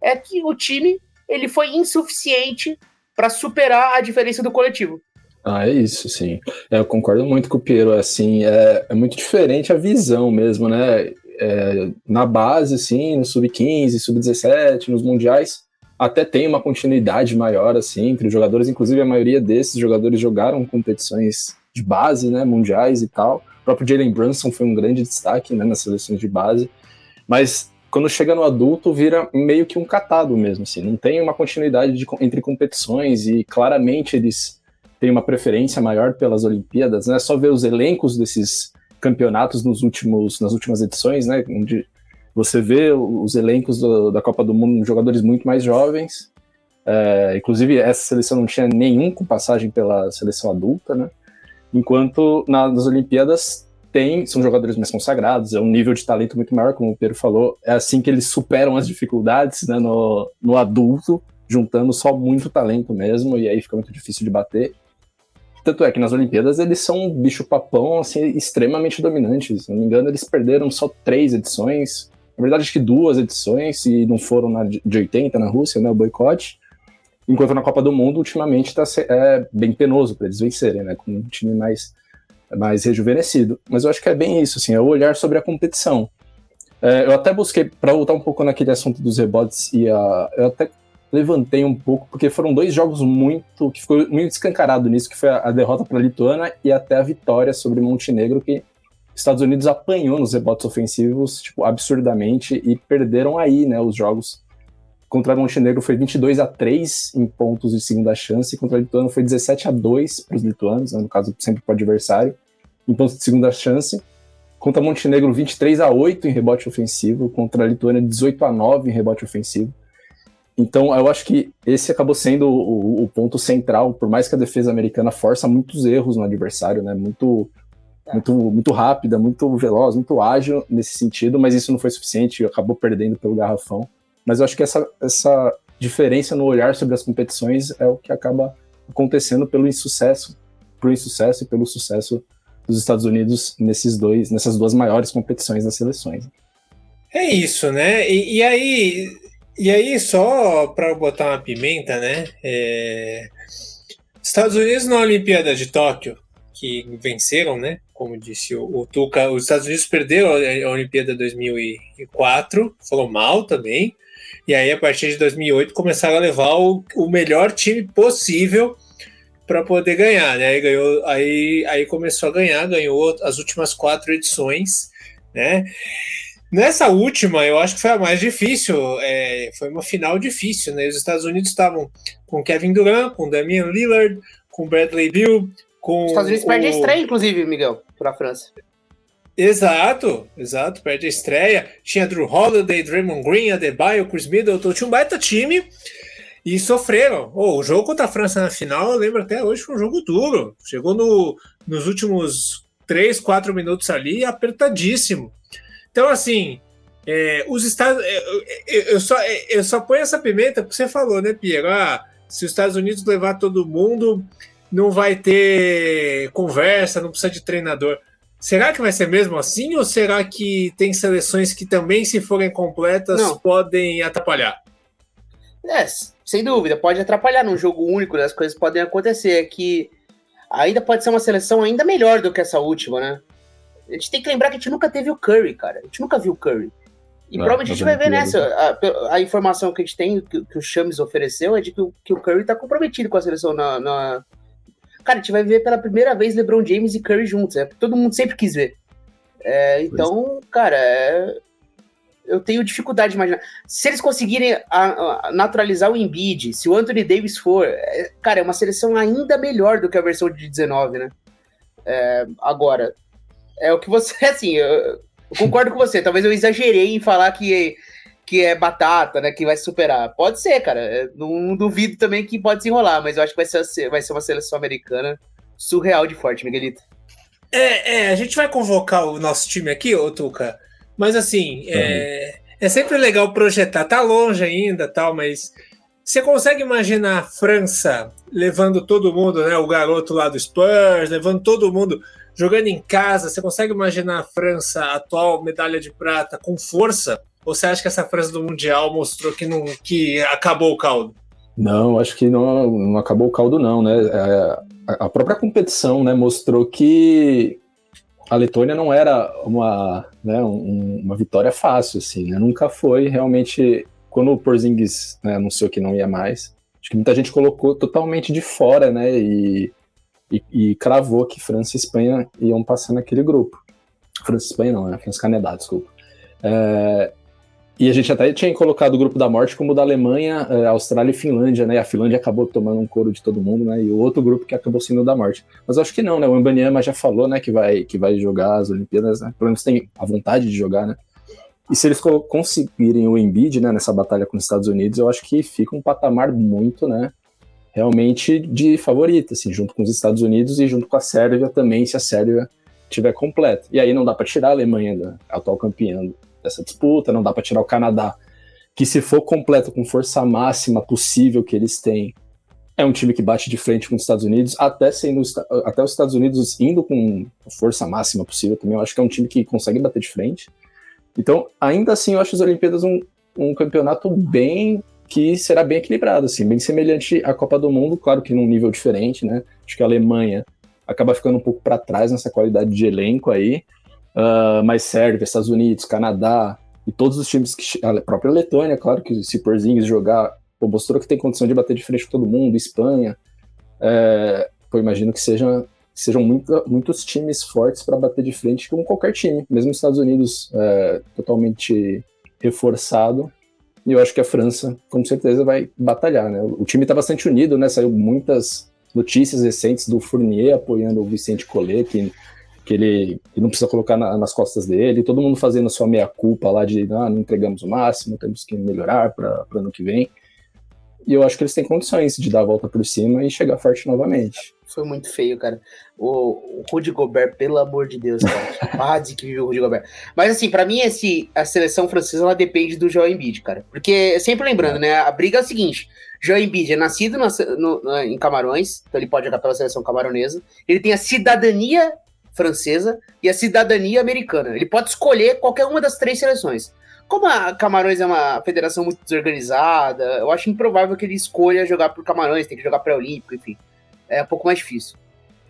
É que o time ele foi insuficiente para superar a diferença do coletivo. Ah, é isso, sim. É, eu concordo muito com o Piero, assim, é, é muito diferente a visão mesmo, né? É, na base, sim, no sub-15, sub-17, nos mundiais, até tem uma continuidade maior, assim, entre os jogadores, inclusive a maioria desses jogadores jogaram competições de base, né, mundiais e tal, próprio Jalen Brunson foi um grande destaque né, nas seleções de base, mas quando chega no adulto vira meio que um catado mesmo, assim, não tem uma continuidade de, entre competições e claramente eles têm uma preferência maior pelas Olimpíadas, né? Só ver os elencos desses campeonatos nos últimos, nas últimas edições, né? Onde você vê os elencos do, da Copa do Mundo, jogadores muito mais jovens. É, inclusive essa seleção não tinha nenhum com passagem pela seleção adulta, né? Enquanto na, nas Olimpíadas tem, são jogadores mais consagrados, é um nível de talento muito maior, como o Pedro falou. É assim que eles superam as dificuldades né, no, no adulto, juntando só muito talento mesmo, e aí fica muito difícil de bater. Tanto é que nas Olimpíadas eles são um bicho-papão assim, extremamente dominantes. Se não me engano, eles perderam só três edições. Na verdade, acho que duas edições, e não foram na de 80 na Rússia, né? O boicote. Enquanto na Copa do Mundo, ultimamente, está é, bem penoso para eles vencerem, né? Com um time mais, mais rejuvenescido. Mas eu acho que é bem isso, assim, é o olhar sobre a competição. É, eu até busquei, para voltar um pouco naquele assunto dos rebotes, e a, eu até levantei um pouco, porque foram dois jogos muito, que ficou muito escancarado nisso, que foi a, a derrota para a Lituânia e até a vitória sobre Montenegro, que Estados Unidos apanhou nos rebotes ofensivos, tipo, absurdamente, e perderam aí, né, os jogos Contra Montenegro foi 22 a 3 em pontos de segunda chance, contra a Lituânia foi 17 a 2 para os lituanos, né, no caso sempre para o adversário, em pontos de segunda chance. Contra Montenegro 23 a 8 em rebote ofensivo, contra a Lituânia 18 a 9 em rebote ofensivo. Então eu acho que esse acabou sendo o, o ponto central, por mais que a defesa americana força muitos erros no adversário, né? Muito é. muito, muito rápida, muito veloz, muito ágil nesse sentido, mas isso não foi suficiente e acabou perdendo pelo garrafão. Mas eu acho que essa, essa diferença no olhar sobre as competições é o que acaba acontecendo pelo insucesso, pro insucesso e pelo sucesso dos Estados Unidos nesses dois, nessas duas maiores competições das seleções. É isso, né? E, e aí, e aí só para botar uma pimenta, né? É... Estados Unidos na Olimpíada de Tóquio, que venceram, né? Como disse o, o Tuca, os Estados Unidos perderam a Olimpíada 2004, falou mal também. E aí, a partir de 2008, começaram a levar o, o melhor time possível para poder ganhar, né? Aí, ganhou, aí, aí começou a ganhar, ganhou as últimas quatro edições, né? Nessa última, eu acho que foi a mais difícil, é, foi uma final difícil, né? Os Estados Unidos estavam com Kevin Durant, com Damian Lillard, com Bradley Bill, com. Os Estados Unidos o... perdem a estreia, inclusive, Miguel, para a França. Exato, exato, perde a estreia. Tinha Drew Holiday, Draymond Green, Adebayo, Chris Middleton, tinha um baita time e sofreram. Oh, o jogo contra a França na final, eu lembro até hoje, foi um jogo duro. Chegou no, nos últimos 3, 4 minutos ali, apertadíssimo. Então, assim, é, os Estados. É, eu, eu, só, eu só ponho essa pimenta porque você falou, né, Pierre? Ah, se os Estados Unidos levar todo mundo, não vai ter conversa, não precisa de treinador. Será que vai ser mesmo assim ou será que tem seleções que também, se forem completas, Não. podem atrapalhar? É, sem dúvida, pode atrapalhar num jogo único, né? as coisas podem acontecer. É que ainda pode ser uma seleção ainda melhor do que essa última, né? A gente tem que lembrar que a gente nunca teve o Curry, cara. A gente nunca viu o Curry. E Não, provavelmente a gente vai ver nessa. A, a, informação que a gente tem, que, que o Chames ofereceu, é de que o, que o Curry tá comprometido com a seleção na, na, Cara, a gente vai ver pela primeira vez LeBron James e Curry juntos. É todo mundo sempre quis ver. É, então, cara, é, eu tenho dificuldade de imaginar. Se eles conseguirem a, a naturalizar o Embiid, se o Anthony Davis for, é, cara, é uma seleção ainda melhor do que a versão de 19, né? É, agora, é o que você, *laughs* assim, eu, eu, concordo com você. Talvez eu exagerei em falar que que é batata, né? Que vai superar. Pode ser, cara. É, não, não duvido também que pode se enrolar, mas eu acho que vai ser, vai ser uma seleção americana surreal de forte, Miguelito. É, é, a gente vai convocar o nosso time aqui, ô Tuca, mas assim, uhum. é, é sempre legal projetar. Tá longe ainda, tal, mas você consegue imaginar a França levando todo mundo, né? O garoto lá do Spurs, levando todo mundo jogando em casa, você consegue imaginar a França, atual medalha de prata, com força? Ou você acha que essa França do Mundial mostrou que, não, que acabou o caldo? Não, acho que não, não acabou o caldo, não, né? É, a própria competição né, mostrou que a Letônia não era uma, né, um, uma vitória fácil, assim, né? Nunca foi realmente. Quando o Porzingis né, anunciou que não ia mais, acho que muita gente colocou totalmente de fora, né? E, e, e cravou que França e Espanha iam passar naquele grupo. França e Espanha não, né? França e Canadá, desculpa. É, e a gente até tinha colocado o grupo da morte como o da Alemanha, é, Austrália e Finlândia, né? A Finlândia acabou tomando um couro de todo mundo, né? E o outro grupo que acabou sendo o da morte. Mas acho que não, né? O Mbanyama já falou, né, que vai, que vai jogar as Olimpíadas, né? Pelo menos tem a vontade de jogar, né? E se eles conseguirem o Embiid, né, nessa batalha com os Estados Unidos, eu acho que fica um patamar muito, né, realmente de favorito, assim, junto com os Estados Unidos e junto com a Sérvia também, se a Sérvia tiver completa. E aí não dá para tirar a Alemanha, da atual campeã dessa disputa, não dá para tirar o Canadá, que se for completo com força máxima possível que eles têm, é um time que bate de frente com os Estados Unidos, até sendo até os Estados Unidos indo com força máxima possível também, eu acho que é um time que consegue bater de frente. Então, ainda assim, eu acho as Olimpíadas um, um campeonato bem que será bem equilibrado, assim, bem semelhante à Copa do Mundo, claro que num nível diferente, né? Acho que a Alemanha acaba ficando um pouco para trás nessa qualidade de elenco aí, uh, mas Sérvia, Estados Unidos, Canadá e todos os times que a própria Letônia, claro que se Porzingis jogar, pô, mostrou que tem condição de bater de frente com todo mundo, Espanha, é, pô, imagino que seja, sejam muito, muitos times fortes para bater de frente com qualquer time, mesmo os Estados Unidos é, totalmente reforçado. E eu acho que a França, com certeza, vai batalhar, né? O time está bastante unido, né? Saiu muitas notícias recentes do Fournier apoiando o Vicente Collet, que que ele, que não precisa colocar na, nas costas dele, todo mundo fazendo sua meia-culpa lá de ah, não entregamos o máximo, temos que melhorar para o ano que vem. E eu acho que eles têm condições de dar a volta por cima e chegar forte novamente. Foi muito feio, cara. O, o Rudy Gobert, pelo amor de Deus, cara. Quase *laughs* que viu o Rudy Gobert. Mas assim, para mim, esse, a seleção francesa ela depende do Joel Embiid, cara. Porque, sempre lembrando, é. né? A briga é o seguinte: Joel Embiid é nascido no, no, em Camarões, então ele pode jogar pela seleção camaronesa. Ele tem a cidadania francesa e a cidadania americana. Ele pode escolher qualquer uma das três seleções. Como a Camarões é uma federação muito desorganizada, eu acho improvável que ele escolha jogar por Camarões, tem que jogar pré-olímpico, enfim. É um pouco mais difícil.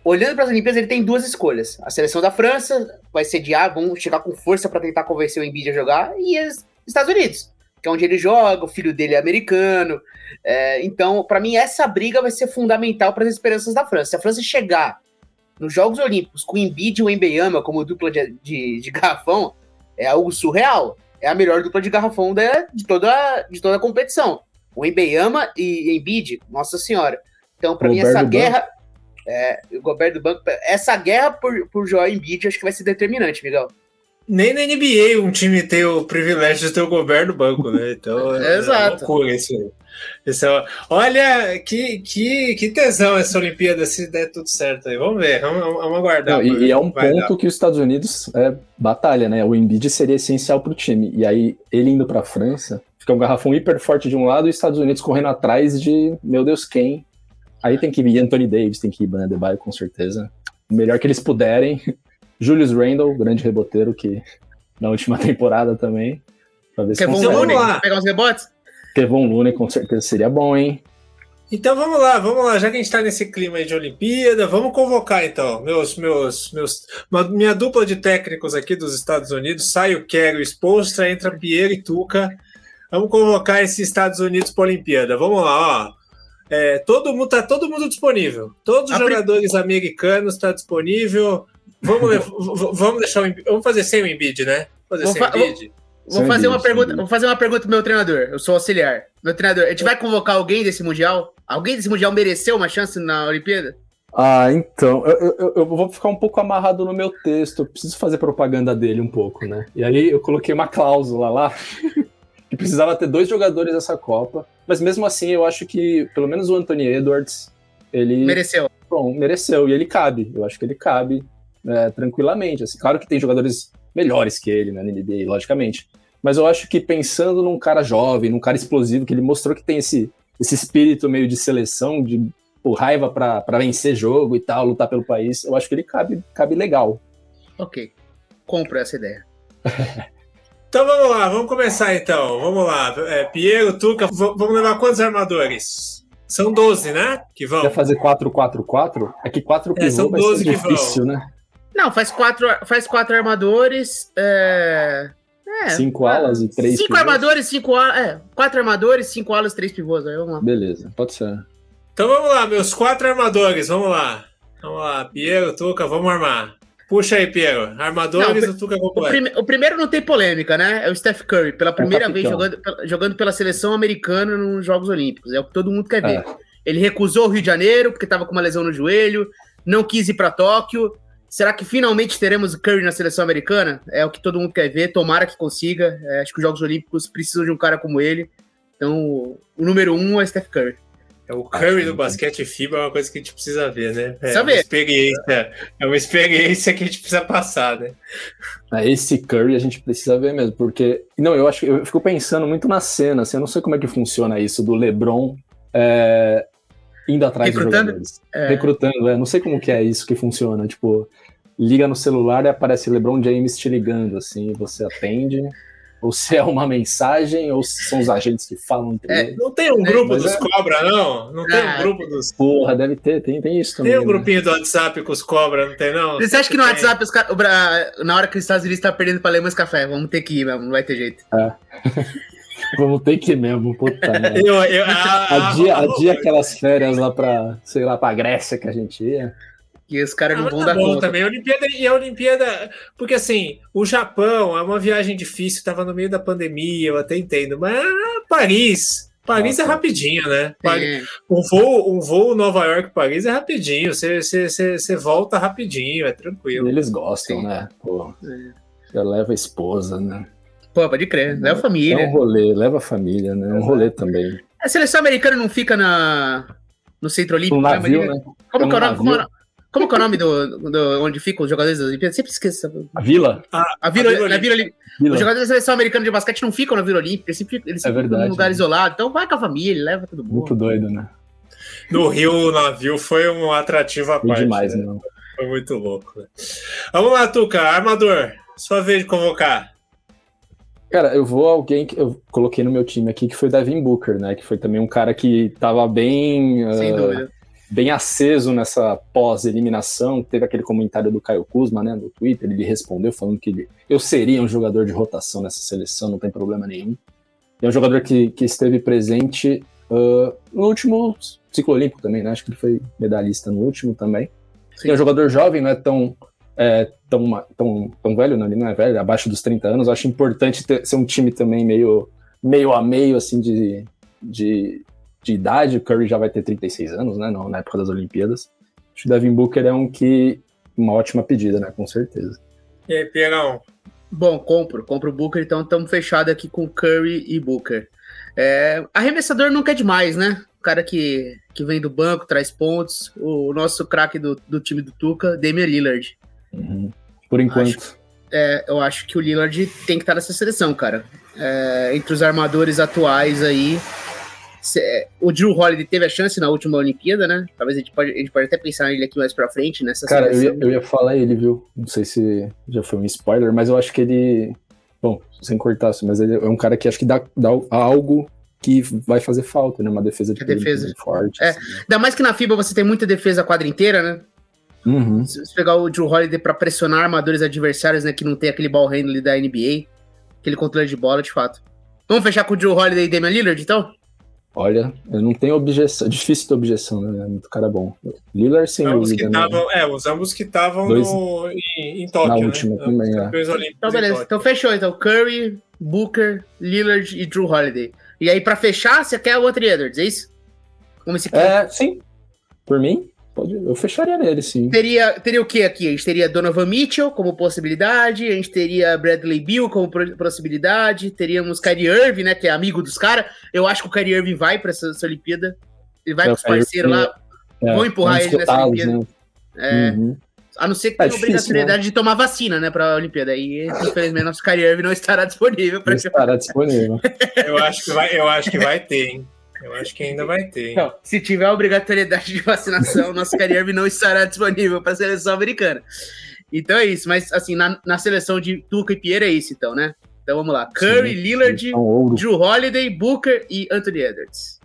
Olhando para as Olimpíadas, ele tem duas escolhas. A seleção da França vai sediar, vão chegar com força para tentar convencer o Embiid a jogar, e os Estados Unidos, que é onde ele joga, o filho dele é americano. É, então, para mim, essa briga vai ser fundamental para as esperanças da França. Se a França chegar nos Jogos Olímpicos, com o Embiid e o Embeyama como dupla de, de, de, garrafão, é algo surreal. É a melhor dupla de garrafão de, toda, de toda a competição. O Embeyama e Embiid, nossa senhora. Então, para mim, essa guerra... É, o Gobert do banco... Essa guerra por, por Joel Embiid, acho que vai ser determinante, Miguel. Nem na NBA um time tem o privilégio de ter o Gobert no banco, né? Então, *laughs* é, é Exato. loucura isso aí. É, olha, que, que, que tesão essa Olimpíada, se der tudo certo aí. Vamos ver, vamos, vamos aguardar. Não, e, e, é um ponto dar. que os Estados Unidos é, batalha, né? O Embiid seria essencial para o time. E aí, ele indo para a França, fica um garrafão hiper forte de um lado e os Estados Unidos correndo atrás de, meu Deus, quem? Aí tem que ir Anthony Davis, tem que ir Bandebaio, com certeza. O melhor que eles puderem. *laughs* Julius Randle, grande reboteiro que na última temporada também. Pra ver se Kevin Looney, pegar uns rebotes? Kevon Looney com certeza seria bom, hein? Então vamos lá, vamos lá, já que a gente está nesse clima de Olimpíada, vamos convocar então meus, meus, meus, minha dupla de técnicos aqui dos Estados Unidos, sai o Quero Expostra, entra Pierre e Tuca, vamos convocar esses Estados Unidos para a Olimpíada, vamos lá, ó. É, todo mundo tá todo mundo disponível, todos os a jogadores pre... americanos estão tá disponível. Vamos, vamos deixar o, vamos fazer sem o Embiid, né? Fazer sem o Embiid. Vou fazer uma pergunta, vou fazer uma pergunta pro meu treinador. Eu sou auxiliar. Meu treinador, a gente vai convocar alguém desse mundial? Alguém desse mundial mereceu uma chance na Olimpíada? Ah, então, eu, eu, eu, vou ficar um pouco amarrado no meu texto, eu preciso fazer propaganda dele um pouco, né? E aí eu coloquei uma cláusula lá *laughs* que precisava ter dois jogadores dessa Copa, mas mesmo assim eu acho que pelo menos o Anthony Edwards, ele... Mereceu. Bom, mereceu, e ele cabe, eu acho que ele cabe é, tranquilamente, assim, claro que tem jogadores melhores que ele né, na NBA, logicamente, mas eu acho que pensando num cara jovem, num cara explosivo, que ele mostrou que tem esse, esse espírito meio de seleção, de por raiva para vencer jogo e tal, lutar pelo país, eu acho que ele cabe, cabe legal. Ok. Compro essa ideia. *laughs* então vamos lá, vamos começar então. Vamos lá. É, Piero, Tuca, vamos levar quantos armadores? São 12, né? Que vão. Quer fazer 4-4-4? É que 4 é, são 12 que difícil, vão. né? Não, faz quatro, faz quatro armadores. É... É, cinco alas e três Cinco pivôs. armadores, cinco alas. É, quatro armadores, cinco alas, três pivôs. Aí vamos lá. Beleza, pode ser. Então vamos lá, meus quatro armadores, vamos lá. Vamos lá, Piero, Tuca, vamos armar. Puxa aí, Piero. Armadores não, o Tuca. O, prime, o, primeiro não tem polêmica, né? É o Steph Curry, pela é primeira é vez jogando, jogando pela seleção americana nos Jogos Olímpicos. É o que todo mundo quer ver. É. Ele recusou o Rio de Janeiro porque estava com uma lesão no joelho, não quis ir para Tóquio Será que finalmente teremos Curry na seleção americana? É o que todo mundo quer ver. Tomara que consiga. É, acho que os Jogos Olímpicos precisam de um cara como ele. Então, o número um é Steph Curry. É o Curry do basquete FIBA é uma coisa que a gente precisa ver, né? É Saber. uma experiência, é uma experiência que a gente precisa passar, né? É, esse Curry a gente precisa ver mesmo, porque não, eu acho que eu fico pensando muito na cena, assim, eu não sei como é que funciona isso do LeBron é, indo atrás Recrutando? dos jogadores. É. Recrutando, é. Não sei como que é isso que funciona. Tipo, liga no celular e aparece LeBron James te ligando, assim, você atende. Ou se é uma mensagem, ou se são os agentes que falam entre é, Não tem um grupo dos é... cobra, não? Não tem um ah, grupo dos. Porra, deve ter, tem, tem isso também. Tem um né? grupinho do WhatsApp com os cobra, não tem, não? Você acha que no WhatsApp, os na hora que os Estados Unidos tá perdendo pra Alemanha café, vamos ter que ir mesmo, não vai ter jeito. É. *laughs* Vamos ter que ir mesmo, puta. Eu, eu, a, dia, a dia aquelas férias lá pra, sei lá, pra Grécia que a gente ia. E os caras não ah, vão tá dar bom conta. também. A Olimpíada, e a Olimpíada. Porque assim, o Japão é uma viagem difícil, tava no meio da pandemia, eu até entendo. Mas Paris. Paris é Nossa. é rapidinho, né? Paris, um, voo, um voo Nova York-Paris é rapidinho. Você, você, você, você volta rapidinho, é tranquilo. Eles gostam, Sim. né? Pô, é. Já leva a esposa, né? Pô, pode crer. Leva a família. É um rolê, leva a família, né? É um rolê também. A seleção americana não fica na, no Centro Olímpico? No navio, né? Como, que é o nome, como, é o nome do, do, onde ficam os jogadores das Olimpíadas? Sempre esqueço. A Vila? A, a Vila, a Vila, Vila, Vila. Os jogadores da seleção americana de basquete não ficam na Vila Olímpica, eles sempre, eles é ficam num lugar né? isolado. Então vai com a família, leva todo mundo. Muito doido, né? No Rio, o navio foi um atrativo à parte. demais, né? Não. Foi muito louco. Né? Vamos lá, Tuca, armador. Sua vez de convocar. Cara, eu vou alguém que eu coloquei no meu time aqui, que foi Devin Booker, né? Que foi também um cara que tava bem. Sem uh, dúvida bem aceso nessa pós-eliminação. Teve aquele comentário do Caio Kuzma, né, no Twitter, ele respondeu falando que ele, eu seria um jogador de rotação nessa seleção, não tem problema nenhum. E é um jogador que, que esteve presente uh, no último ciclo olímpico também, né? Acho que ele foi medalhista no último também. Sim. é um jogador jovem, não é tão, é, tão, tão, tão velho, não, ele não é velho, é abaixo dos 30 anos. Eu acho importante ter, ser um time também meio, meio a meio, assim, de, de de idade, o Curry já vai ter 36 anos, né, na época das Olimpíadas. Acho que o Devin Booker é um que uma ótima pedida, né, com certeza. E aí, Pierão? Bom, compro, compro o Booker, então estamos fechados aqui com Curry e Booker. É, arremessador nunca é demais, né? O cara que, que vem do banco, traz pontos. O nosso craque do, do time do Tuca, Damian Lillard. Uhum. Por enquanto. Acho, é, eu acho que o Lillard tem que estar nessa seleção, cara. É, entre os armadores atuais aí, o Drew Holiday teve a chance na última Olimpíada, né? Talvez a gente pode, a gente pode até pensar nele aqui mais pra frente nessa Cara, eu ia, eu ia, falar ele, viu? Não sei se já foi um spoiler, mas eu acho que ele. Bom, sem cortar, mas ele é um cara que acho que dá, dá algo que vai fazer falta, né? Uma defesa de defesa forte. É. Assim. Ainda mais que na FIBA você tem muita defesa a quadra inteira, né? Uhum. Se você pegar o Drew Holiday pra pressionar armadores adversários, né? Que não tem aquele ball handle da NBA, aquele controle de bola, de fato. Vamos fechar com o Drew Holiday e Damian Lillard, então? Olha, eu não tenho objeção. Difícil ter objeção, né? É muito cara bom. Lillard sem ambos dúvida. Que né? tavam, é, os ambos que estavam em, em Tóquio. Na né? última né? também, é. Então, beleza. Então fechou. Então, Curry, Booker, Lillard e Drew Holiday. E aí, pra fechar, você quer o outro Edwards, é isso? Como esse É, sim. Por mim, Pode, eu fecharia nele, sim. Teria, teria o que aqui? A gente teria Donovan Mitchell como possibilidade, a gente teria Bradley Bill como possibilidade, teríamos Kyrie Irving, né, que é amigo dos caras. Eu acho que o Kyrie Irving vai para essa, essa, Olimpíada. Ele vai é, com os parceiros lá, é, vão empurrar ele nessa Olimpíada. Né? É, uhum. A não ser que é tenha a obrigatoriedade né? de tomar vacina, né, para a Olimpíada. E, infelizmente, nosso Kyrie Irving não estará disponível. Não estará disponível. eu, acho que vai, eu acho que vai ter, hein? Eu acho que ainda vai ter. Então, se tiver a obrigatoriedade de vacinação, nosso Kyrie não estará disponível para a seleção americana. Então é isso, mas assim, na, na seleção de Tuca e Pierre é isso, então, né? Então vamos lá. Curry, Sim, Lillard, Drew Holiday, Booker e Anthony Edwards.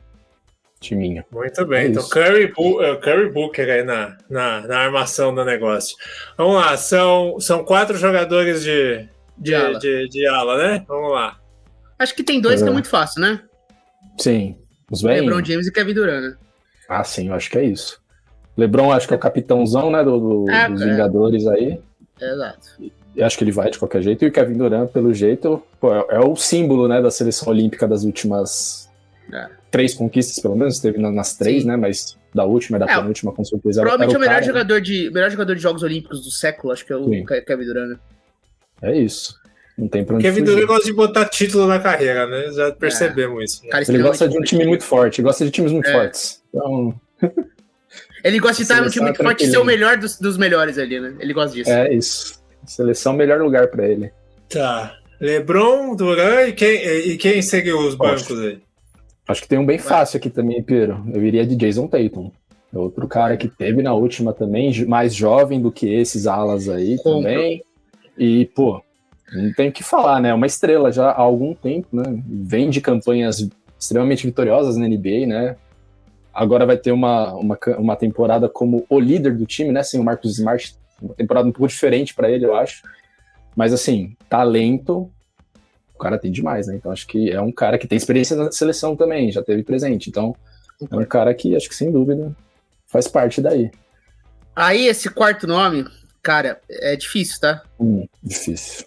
Timinho. Muito bem. É então, Curry, uh, Curry Booker aí na, na, na, armação do negócio. Vamos lá, são, são quatro jogadores de, de, de, ala. de, de ala, né? Vamos lá. Acho que tem dois é. que é muito fácil, né? Sim. Os LeBron James e Kevin Durant, né? Ah, sim, eu acho que é isso. LeBron, acho que é o capitãozão, né, do, do é, dos Vingadores aí. Exato. Eu acho que ele vai de qualquer jeito. E o Kevin Durant, pelo jeito, pô, é, é o símbolo, né, da seleção olímpica das últimas é. três conquistas, pelo menos. Teve nas três, Sim. né, mas da última e da é, penúltima, com certeza. Provavelmente é o, melhor, cara, jogador de, melhor jogador de Jogos Olímpicos do século, acho que é o Sim. Kevin Durant. Né? É isso. Não tem pra onde Kevin Durant gosta de botar título na carreira, né? Já percebemos é. isso. Né? Ele gosta de um time muito forte, gosta de times muito é. fortes. Então. *laughs* Ele gosta de estar num time muito forte e ser o melhor dos, dos melhores ali, né? Ele gosta disso. É isso. Seleção, melhor lugar para ele. Tá. Lebron, Duran e quem, e quem seguiu os bancos aí? Acho que tem um bem fácil aqui também, Pedro. Eu iria de Jason Tatum. É outro cara que teve na última também, mais jovem do que esses alas aí Compro. também. E, pô, não tem o que falar, né? É uma estrela já há algum tempo, né? Vem de campanhas extremamente vitoriosas na NBA, né? Agora vai ter uma, uma, uma temporada como o líder do time, né? Sem o Marcus Smart. Uma temporada um pouco diferente para ele, eu acho. Mas, assim, talento, o cara tem demais, né? Então acho que é um cara que tem experiência na seleção também, já teve presente. Então é um cara que acho que sem dúvida faz parte daí. Aí esse quarto nome, cara, é difícil, tá? Hum, difícil.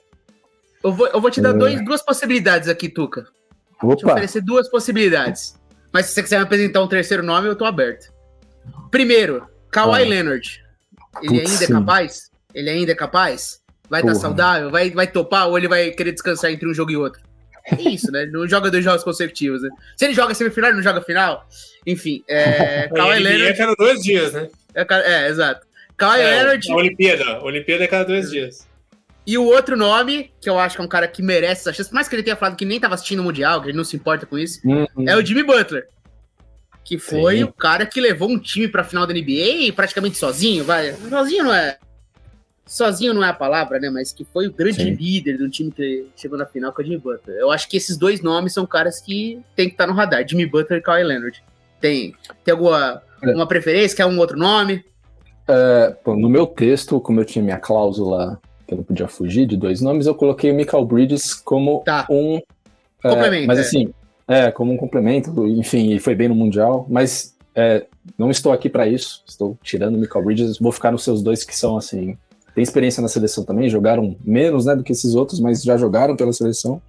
Eu vou, eu vou te dar é. dois, duas possibilidades aqui, Tuca. Opa. Vou te oferecer duas possibilidades. Mas se você quiser me apresentar um terceiro nome, eu tô aberto. Primeiro, Kawhi ah. Leonard. Ele Putz, ainda é capaz? Ele ainda é capaz? Vai estar tá saudável? Vai, vai topar ou ele vai querer descansar entre um jogo e outro? É isso, né? Não joga dois jogos consecutivos, né? Se ele joga semifinal, ele não joga final. Enfim, é. *laughs* Kawhi Leonard. É cada dois dias, né? É, é exato. Kawhi é, Leonard. A Olimpíada. A Olimpíada é cada dois dias. E o outro nome, que eu acho que é um cara que merece essa chance, por mais que ele tenha falado que nem estava assistindo o Mundial, que ele não se importa com isso, uhum. é o Jimmy Butler. Que foi Sim. o cara que levou um time para a final da NBA praticamente sozinho, vai. Sozinho não é. Sozinho não é a palavra, né? Mas que foi o grande Sim. líder do time que chegou na final com o Jimmy Butler. Eu acho que esses dois nomes são caras que tem que estar tá no radar: Jimmy Butler e Kawhi Leonard. Tem, tem alguma é. uma preferência? Quer um outro nome? É, no meu texto, como eu tinha minha cláusula que eu não podia fugir de dois nomes, eu coloquei o Michael Bridges como tá. um. É, complemento. É, mas assim, é, como um complemento, enfim, e foi bem no Mundial, mas é, não estou aqui para isso, estou tirando o Michael Bridges, vou ficar nos seus dois que são assim. Tem experiência na seleção também, jogaram menos né, do que esses outros, mas já jogaram pela seleção.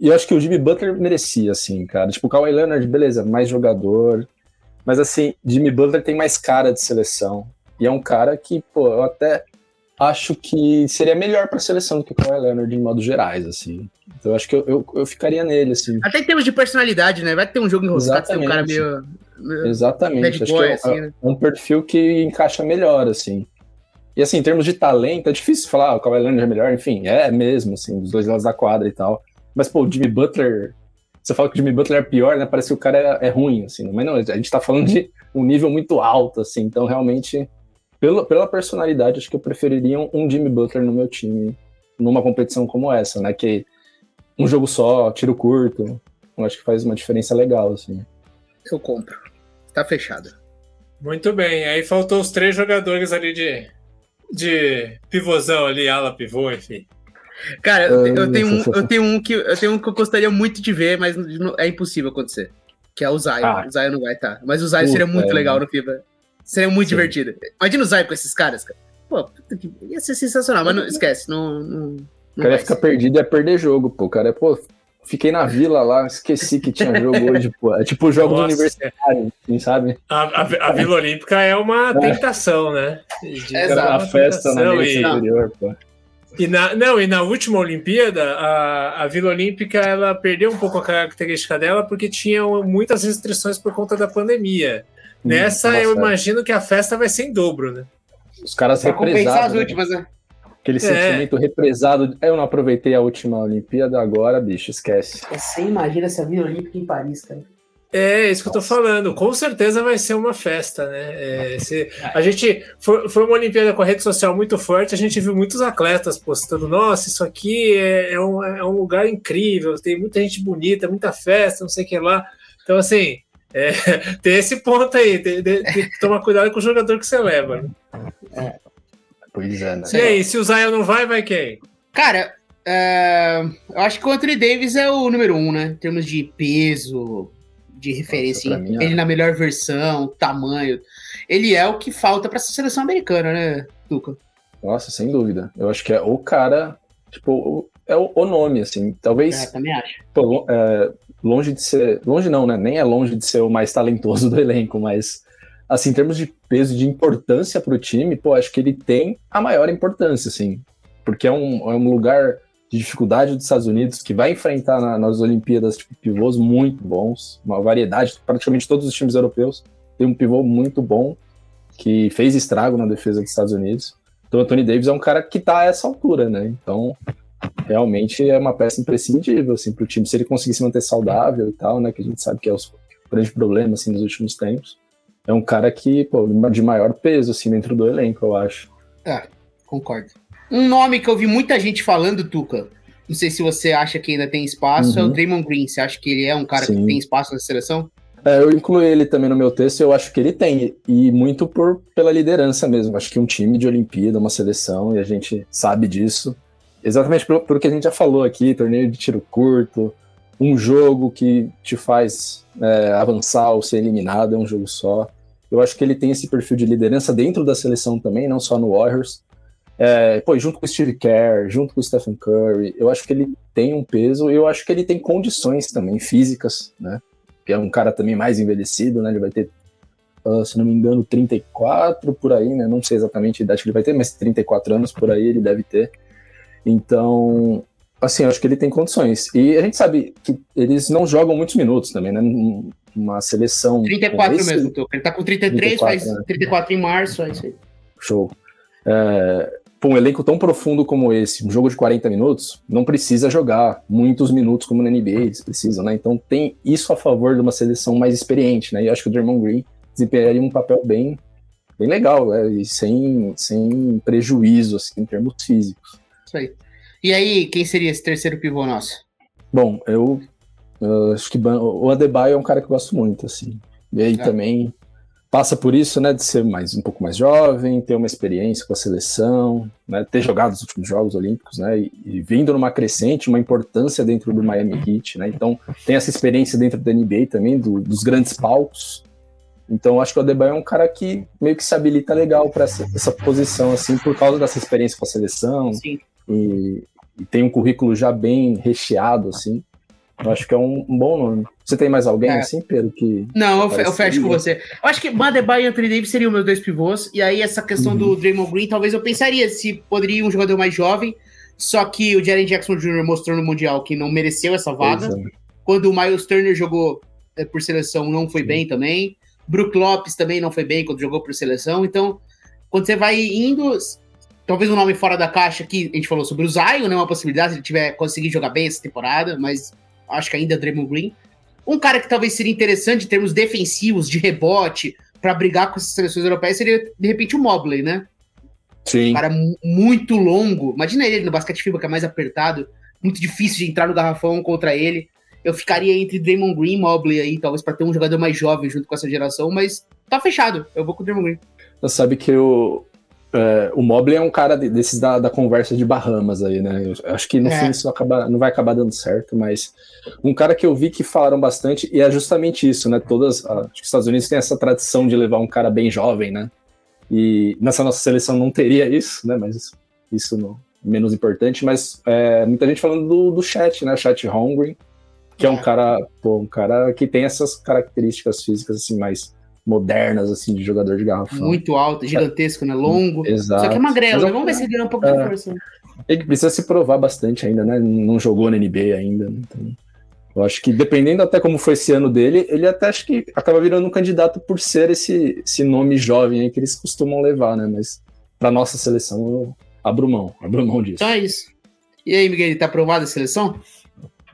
E eu acho que o Jimmy Butler merecia, assim, cara. Tipo, o Kawhi Leonard, beleza, mais jogador. Mas assim, Jimmy Butler tem mais cara de seleção. E é um cara que, pô, eu até acho que seria melhor para a seleção do que o Kawhi Leonard em modo gerais, assim. Então eu acho que eu, eu, eu, ficaria nele, assim. Até em termos de personalidade, né? Vai ter um jogo enroscado, tem um cara meio... meio Exatamente, acho boy, que é, assim, né? um perfil que encaixa melhor, assim. E assim, em termos de talento, é difícil falar, ah, o Kawhi Leonard é melhor, enfim, é mesmo, assim, dos dois lados da quadra e tal. Mas, pô, o Jimmy Butler, você fala que o Jimmy Butler é pior, né? Parece que o cara é, é ruim, assim, mas não, a gente tá falando de um nível muito alto, assim, então realmente pela, pela personalidade, acho que eu preferiria um Jimmy Butler no meu time numa competição como essa, né? Que um jogo só, tiro curto, eu acho que faz uma diferença legal, assim. Eu compro. Tá fechado. Muito bem. Aí faltou os três jogadores ali de, de pivôzão ali, ala pivô, enfim. Cara, eu, eu, tenho um, eu, tenho um que, eu tenho um que eu gostaria muito de ver, mas é impossível acontecer. Que é o Zion. Ah. O Zion não vai estar. Tá. Mas o Zion seria muito é, legal no FIBA. Seria muito Sim. divertido. Imagina o Zay com esses caras, cara. Pô, ia ser sensacional, mas não, esquece, não. não, não o cara ia ficar perdido e ia perder jogo, pô. O cara é, pô, fiquei na vila lá, esqueci que tinha jogo *laughs* hoje, pô. É tipo jogo Nossa. do universitário, assim, sabe? A, a, a, Vila Olímpica é uma é. tentação, né? De, é a festa na noite e... anterior, pô. E na, não, e na última Olimpíada, a, a Vila Olímpica ela perdeu um pouco a característica dela porque tinha muitas restrições por conta da pandemia. Nessa, Nossa, eu imagino que a festa vai ser em dobro, né? Os caras pra represados. as né? últimas, né? Aquele é. sentimento represado. Eu não aproveitei a última Olimpíada, agora, bicho, esquece. Você imagina essa Vila Olímpica em Paris, cara. É, isso que Nossa. eu tô falando. Com certeza vai ser uma festa, né? É, se, a gente foi, foi uma Olimpíada com a rede social muito forte, a gente viu muitos atletas postando, nossa, isso aqui é, é, um, é um lugar incrível, tem muita gente bonita, muita festa, não sei o que lá. Então, assim, é, tem esse ponto aí, tem, tem, tem, que tomar cuidado com o jogador que você leva. Né? É. Pois é, né? E aí, se o Zion não vai, vai quem? Cara, é, eu acho que o Anthony Davis é o número um, né? Em termos de peso, de referência, Nossa, mim, ele é. na melhor versão, tamanho. Ele é o que falta para essa seleção americana, né, Tuca? Nossa, sem dúvida. Eu acho que é o cara, tipo, é o, o nome, assim. Talvez. É, também acho. Pô, é, longe de ser. Longe não, né? Nem é longe de ser o mais talentoso *laughs* do elenco, mas. Assim, em termos de peso de importância para o time, pô, acho que ele tem a maior importância, assim. Porque é um, é um lugar de dificuldade dos Estados Unidos, que vai enfrentar na, nas Olimpíadas tipo, pivôs muito bons, uma variedade, praticamente todos os times europeus tem um pivô muito bom, que fez estrago na defesa dos Estados Unidos. Então, o Anthony Davis é um cara que está a essa altura, né? Então, realmente é uma peça imprescindível, assim, para o time, se ele conseguir se manter saudável e tal, né? Que a gente sabe que é o grande problema, assim, nos últimos tempos. É um cara que, pô, de maior peso, assim, dentro do elenco, eu acho. É, concordo. Um nome que eu vi muita gente falando, Tuca, não sei se você acha que ainda tem espaço, uhum. é o uhum. Draymond Green. Você acha que ele é um cara Sim. que tem espaço na seleção? É, eu incluí ele também no meu texto, eu acho que ele tem, e muito por pela liderança mesmo. Acho que um time de Olimpíada, uma seleção, e a gente sabe disso. Exatamente por que a gente já falou aqui, torneio de tiro curto, um jogo que te faz é, avançar ou ser eliminado, é um jogo só. Eu acho que ele tem esse perfil de liderança dentro da seleção também, não só no Warriors. É, pô, junto com o Steve Kerr, junto com o Stephen Curry, eu acho que ele tem um peso e eu acho que ele tem condições também físicas, né? Que é um cara também mais envelhecido, né? Ele vai ter, uh, se não me engano, 34 por aí, né? Não sei exatamente a idade que ele vai ter, mas 34 anos por aí ele deve ter. Então, assim, eu acho que ele tem condições. E a gente sabe que eles não jogam muitos minutos também, né? Uma seleção. 34 esse... mesmo, Ele tá com 33, 34, faz né? 34 em março, é isso aí. Show. É, Pô, um elenco tão profundo como esse, um jogo de 40 minutos, não precisa jogar muitos minutos como na NBA, eles precisam, né? Então tem isso a favor de uma seleção mais experiente, né? E eu acho que o Draymond Green desempenharia um papel bem, bem legal, né? E sem, sem prejuízo, assim, em termos físicos. Isso aí. E aí, quem seria esse terceiro pivô nosso? Bom, eu, eu acho que o Adebayo é um cara que eu gosto muito, assim. E aí é. também passa por isso, né, de ser mais um pouco mais jovem, ter uma experiência com a seleção, né, ter jogado os últimos Jogos Olímpicos, né, e, e, vindo numa crescente, uma importância dentro do Miami Heat, né, então tem essa experiência dentro da NBA também, do, dos grandes palcos, então acho que o Adebayo é um cara que meio que se habilita legal para essa, essa, posição, assim, por causa dessa experiência com a seleção, e, e, tem um currículo já bem recheado, assim, eu acho que é um, um bom nome. Você tem mais alguém é. assim, Pedro? Que Não, eu, eu fecho com você. Eu acho que Madebai e Anthony Davis seriam meus dois pivôs. E aí, essa questão uhum. do Draymond Green, talvez eu pensaria se poderia um jogador mais jovem. Só que o Jaren Jackson Jr. mostrou no Mundial que não mereceu essa vaga. É. Quando o Miles Turner jogou é, por seleção, não foi Sim. bem também. Brook Lopes também não foi bem quando jogou por seleção. Então, quando você vai indo, talvez um nome fora da caixa aqui, a gente falou sobre o Zion, né? Uma possibilidade se ele tiver conseguir jogar bem essa temporada, mas acho que ainda é Draymond Green. Um cara que talvez seria interessante em termos defensivos, de rebote, para brigar com essas seleções europeias, seria, de repente, o Mobley, né? Sim. Um cara muito longo. Imagina ele no basquete FIBA, que é mais apertado. Muito difícil de entrar no garrafão contra ele. Eu ficaria entre Draymond Green e Mobley aí, talvez para ter um jogador mais jovem junto com essa geração, mas tá fechado. Eu vou com o Draymond Green. Você sabe que eu, é, o Mobley é um cara desses da, da conversa de Bahamas aí, né? Eu acho que no é. fim isso acaba, não vai acabar dando certo, mas um cara que eu vi que falaram bastante, e é justamente isso, né? Todas. Acho que os Estados Unidos têm essa tradição de levar um cara bem jovem, né? E nessa nossa seleção não teria isso, né? Mas isso não, menos importante, mas é, muita gente falando do, do chat, né? Chat Hungry, que é, é um cara, pô, um cara que tem essas características físicas assim mais modernas, assim, de jogador de garrafão. Muito alto, gigantesco, né? Longo. Exato. Só que é magrelo, né? Vamos ver se ele ganha um pouco é, de força. Ele precisa se provar bastante ainda, né? Não jogou na NBA ainda. Então, eu acho que dependendo até como foi esse ano dele, ele até acho que acaba virando um candidato por ser esse, esse nome jovem aí que eles costumam levar, né? Mas para nossa seleção, eu abro mão, abro mão disso. Então é isso. E aí, Miguel, tá aprovado a seleção?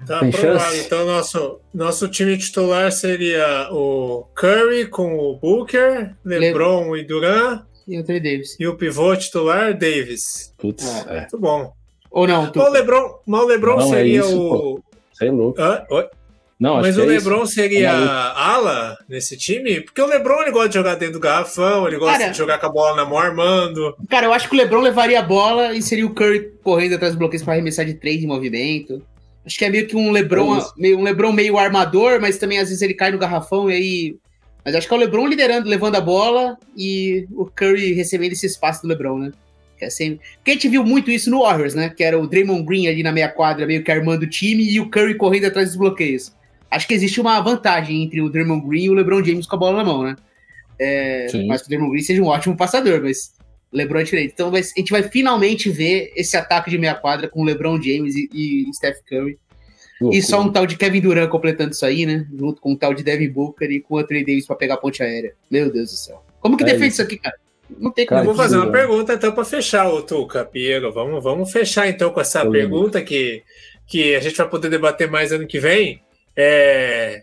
Tá aprovado. Então, nosso, nosso time titular seria o Curry com o Booker, LeBron Le... e Durant. E o Trey Davis. E o pivô titular, Davis. Putz, é. Muito bom. Ou não? Tu... O LeBron, mas o LeBron não, é seria é isso, o. Você é louco. Ah, não, Mas o é LeBron isso. seria é ala nesse time? Porque o LeBron ele gosta de jogar dentro do garrafão, ele gosta cara, de jogar com a bola na mão armando. Cara, eu acho que o LeBron levaria a bola e seria o Curry correndo atrás dos bloqueios para arremessar de três em movimento. Acho que é meio que um LeBron, é meio, um LeBron meio armador, mas também às vezes ele cai no garrafão e aí. Mas acho que é o LeBron liderando, levando a bola e o Curry recebendo esse espaço do LeBron, né? Que é sempre... Porque a gente viu muito isso no Warriors, né? Que era o Draymond Green ali na meia quadra, meio que armando o time, e o Curry correndo atrás dos bloqueios acho que existe uma vantagem entre o Draymond Green e o LeBron James com a bola na mão, né? É, mas que o Draymond Green seja um ótimo passador, mas LeBron é diferente. Então vai, a gente vai finalmente ver esse ataque de meia quadra com o LeBron James e, e Steph Curry. E só um tal de Kevin Durant completando isso aí, né? Junto com um tal de Devin Booker e com o Anthony Davis pra pegar a ponte aérea. Meu Deus do céu. Como que é defende isso aqui, cara? Não tem como. Vou fazer uma pergunta então para fechar, o Tuca, Piero. Vamos, vamos fechar então com essa pergunta que, que a gente vai poder debater mais ano que vem. É,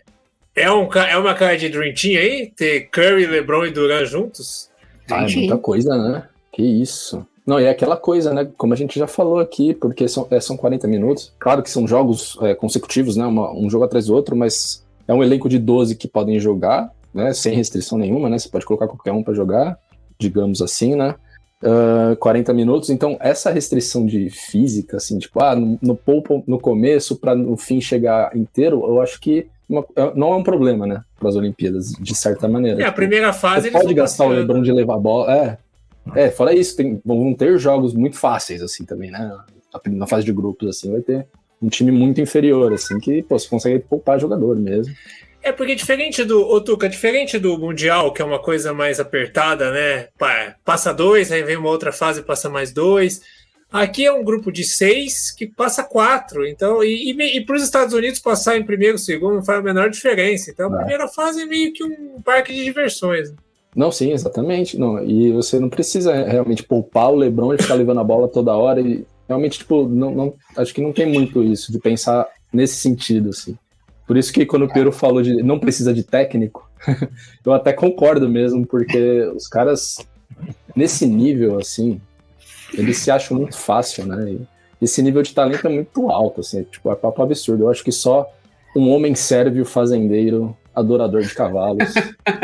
é, um, é uma cara de Dream Team aí? Ter Curry, LeBron e Durant juntos? Ah, é muita coisa, né? Que isso. Não, e é aquela coisa, né? Como a gente já falou aqui, porque são, é, são 40 minutos. Claro que são jogos é, consecutivos, né? Uma, um jogo atrás do outro, mas é um elenco de 12 que podem jogar, né? Sem restrição nenhuma, né? Você pode colocar qualquer um para jogar, digamos assim, né? Uh, 40 minutos, então essa restrição de física, assim, tipo, ah, no, no pouco no começo para no fim chegar inteiro, eu acho que uma, é, não é um problema, né, para as Olimpíadas, de certa maneira. É, a primeira fase. pode gastar o LeBron de levar a bola, é. É, fora isso, tem, vão ter jogos muito fáceis, assim, também, né, na fase de grupos, assim, vai ter um time muito inferior, assim, que, pô, você consegue poupar jogador mesmo. É porque diferente do. Ô, Tuca, diferente do Mundial, que é uma coisa mais apertada, né? Passa dois, aí vem uma outra fase passa mais dois. Aqui é um grupo de seis que passa quatro. Então, e, e, e para os Estados Unidos passar em primeiro segundo não faz a menor diferença. Então, a é. primeira fase é meio que um parque de diversões. Não, sim, exatamente. Não, e você não precisa realmente poupar o Lebron e ficar levando a bola toda hora. E realmente, tipo, não, não, acho que não tem muito isso de pensar nesse sentido, assim. Por isso que quando o Pedro falou de não precisa de técnico, *laughs* eu até concordo mesmo, porque os caras, nesse nível, assim, eles se acham muito fácil, né? E esse nível de talento é muito alto, assim, tipo, é papo absurdo. Eu acho que só um homem sérvio, fazendeiro, adorador de cavalos,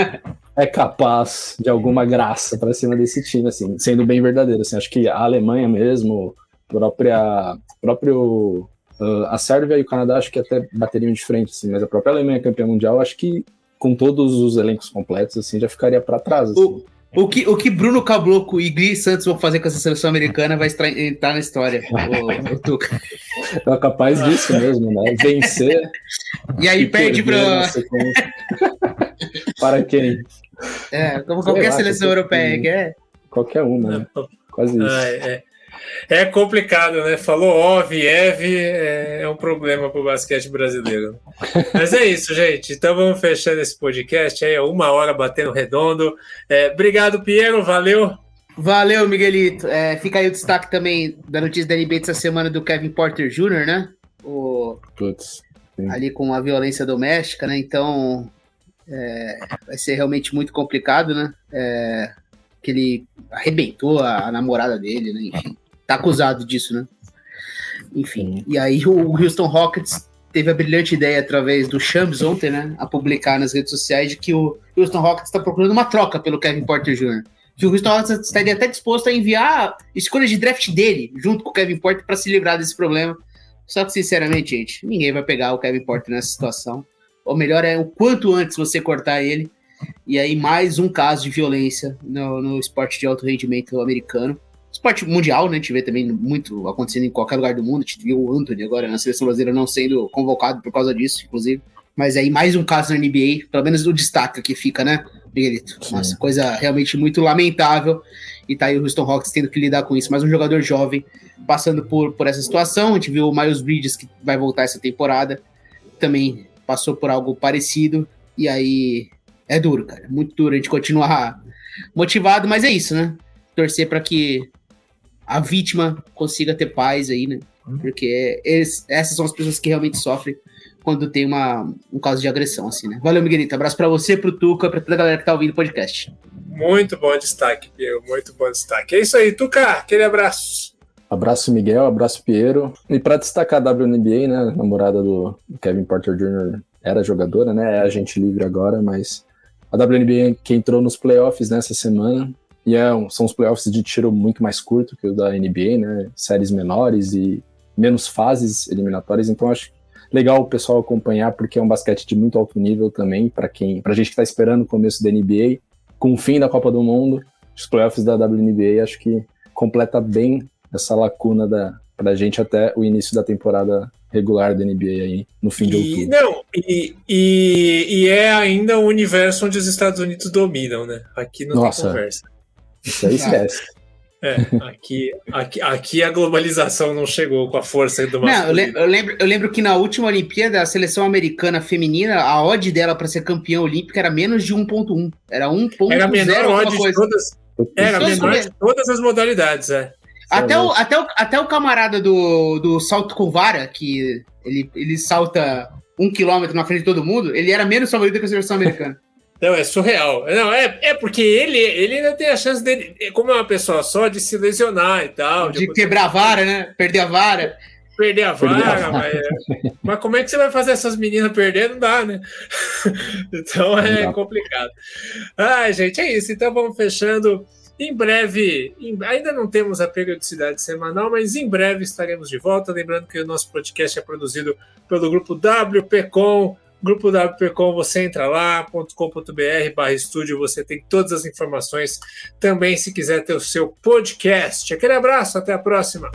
*laughs* é capaz de alguma graça para cima desse time, assim, sendo bem verdadeiro. Assim, acho que a Alemanha mesmo, própria, próprio Uh, a Sérvia e o Canadá acho que até bateriam de frente, assim, mas a própria Alemanha campeã mundial, acho que com todos os elencos completos, assim, já ficaria para trás. Assim. O, o, que, o que Bruno Cabloco e Gui Santos vão fazer com essa seleção americana vai entrar na história, o, o Tuca. *laughs* É capaz disso mesmo, né? Vencer. E aí e perde para. *laughs* para quem? É, como qualquer lá, seleção europeia que é. Qualquer uma, né? Quase isso. Ah, é. É complicado, né? Falou Ov, Eve, é, é um problema para o basquete brasileiro. Mas é isso, gente. Então vamos fechando esse podcast aí, uma hora batendo redondo. É, obrigado, Piero, valeu. Valeu, Miguelito. É, fica aí o destaque também da notícia da NBA dessa semana do Kevin Porter Jr., né? O, Putz, ali com a violência doméstica, né? Então é, vai ser realmente muito complicado, né? É, que ele arrebentou a, a namorada dele, né? Enfim tá acusado disso, né? Enfim, e aí o Houston Rockets teve a brilhante ideia através do Shams ontem, né, a publicar nas redes sociais de que o Houston Rockets está procurando uma troca pelo Kevin Porter Jr. Que o Houston Rockets estaria até disposto a enviar escolhas de draft dele junto com o Kevin Porter para se livrar desse problema. Só que, sinceramente, gente, ninguém vai pegar o Kevin Porter nessa situação. O melhor é o quanto antes você cortar ele. E aí, mais um caso de violência no, no esporte de alto rendimento americano esporte mundial, né? A gente vê também muito acontecendo em qualquer lugar do mundo. A gente viu o Anthony agora na seleção brasileira não sendo convocado por causa disso, inclusive. Mas aí mais um caso na NBA, pelo menos o destaque que fica, né, Miguelito? Nossa, coisa realmente muito lamentável. E tá aí o Houston Rockets tendo que lidar com isso. Mas um jogador jovem passando por, por essa situação. A gente viu o Miles Bridges, que vai voltar essa temporada, também passou por algo parecido. E aí é duro, cara. Muito duro a gente continuar motivado, mas é isso, né? Torcer para que a vítima consiga ter paz aí, né? Uhum. Porque eles, essas são as pessoas que realmente sofrem quando tem uma, um caso de agressão, assim, né? Valeu, Miguelito. Abraço para você, pro Tuca, pra toda a galera que tá ouvindo o podcast. Muito bom destaque, Piero. Muito bom destaque. É isso aí, Tuca. Aquele abraço. Abraço, Miguel. Abraço, Piero. E para destacar a WNBA, né? Namorada do Kevin Porter Jr. era jogadora, né? É agente livre agora, mas a WNBA que entrou nos playoffs nessa semana. E é, são os playoffs de tiro muito mais curto que o da NBA, né? Séries menores e menos fases eliminatórias. Então acho legal o pessoal acompanhar, porque é um basquete de muito alto nível também, para quem, pra gente que está esperando o começo da NBA, com o fim da Copa do Mundo, os playoffs da WNBA acho que completa bem essa lacuna da, pra gente até o início da temporada regular da NBA aí, no fim de outubro. Não, e, e, e, é ainda o universo onde os Estados Unidos dominam, né? Aqui não Nossa, tem conversa. Isso aí esquece. É, aqui, aqui, aqui a globalização não chegou com a força do Não, eu, eu, lembro, eu lembro que na última Olimpíada, a seleção americana feminina, a odd dela para ser campeã olímpica era menos de 1.1. Era 1.0 Era a menor odd de todas. Era a menor de todas as modalidades, é. Até o, até, o, até o camarada do, do salto com vara, que ele, ele salta um quilômetro na frente de todo mundo, ele era menos favorito que a seleção americana. *laughs* Não, é surreal. Não, é, é porque ele, ele ainda tem a chance dele, como é uma pessoa só, de se lesionar e tal. De, de quebrar a vara, né? Perder a vara. Perder a vara, mas, mas, como é que você vai fazer essas meninas perder? Não dá, né? *laughs* então é complicado. Ai, gente, é isso. Então vamos fechando. Em breve, em, ainda não temos a periodicidade semanal, mas em breve estaremos de volta. Lembrando que o nosso podcast é produzido pelo grupo WPcom Grupo WPcom, você entra lá, .com.br barra estúdio, você tem todas as informações. Também, se quiser ter o seu podcast. Aquele abraço, até a próxima!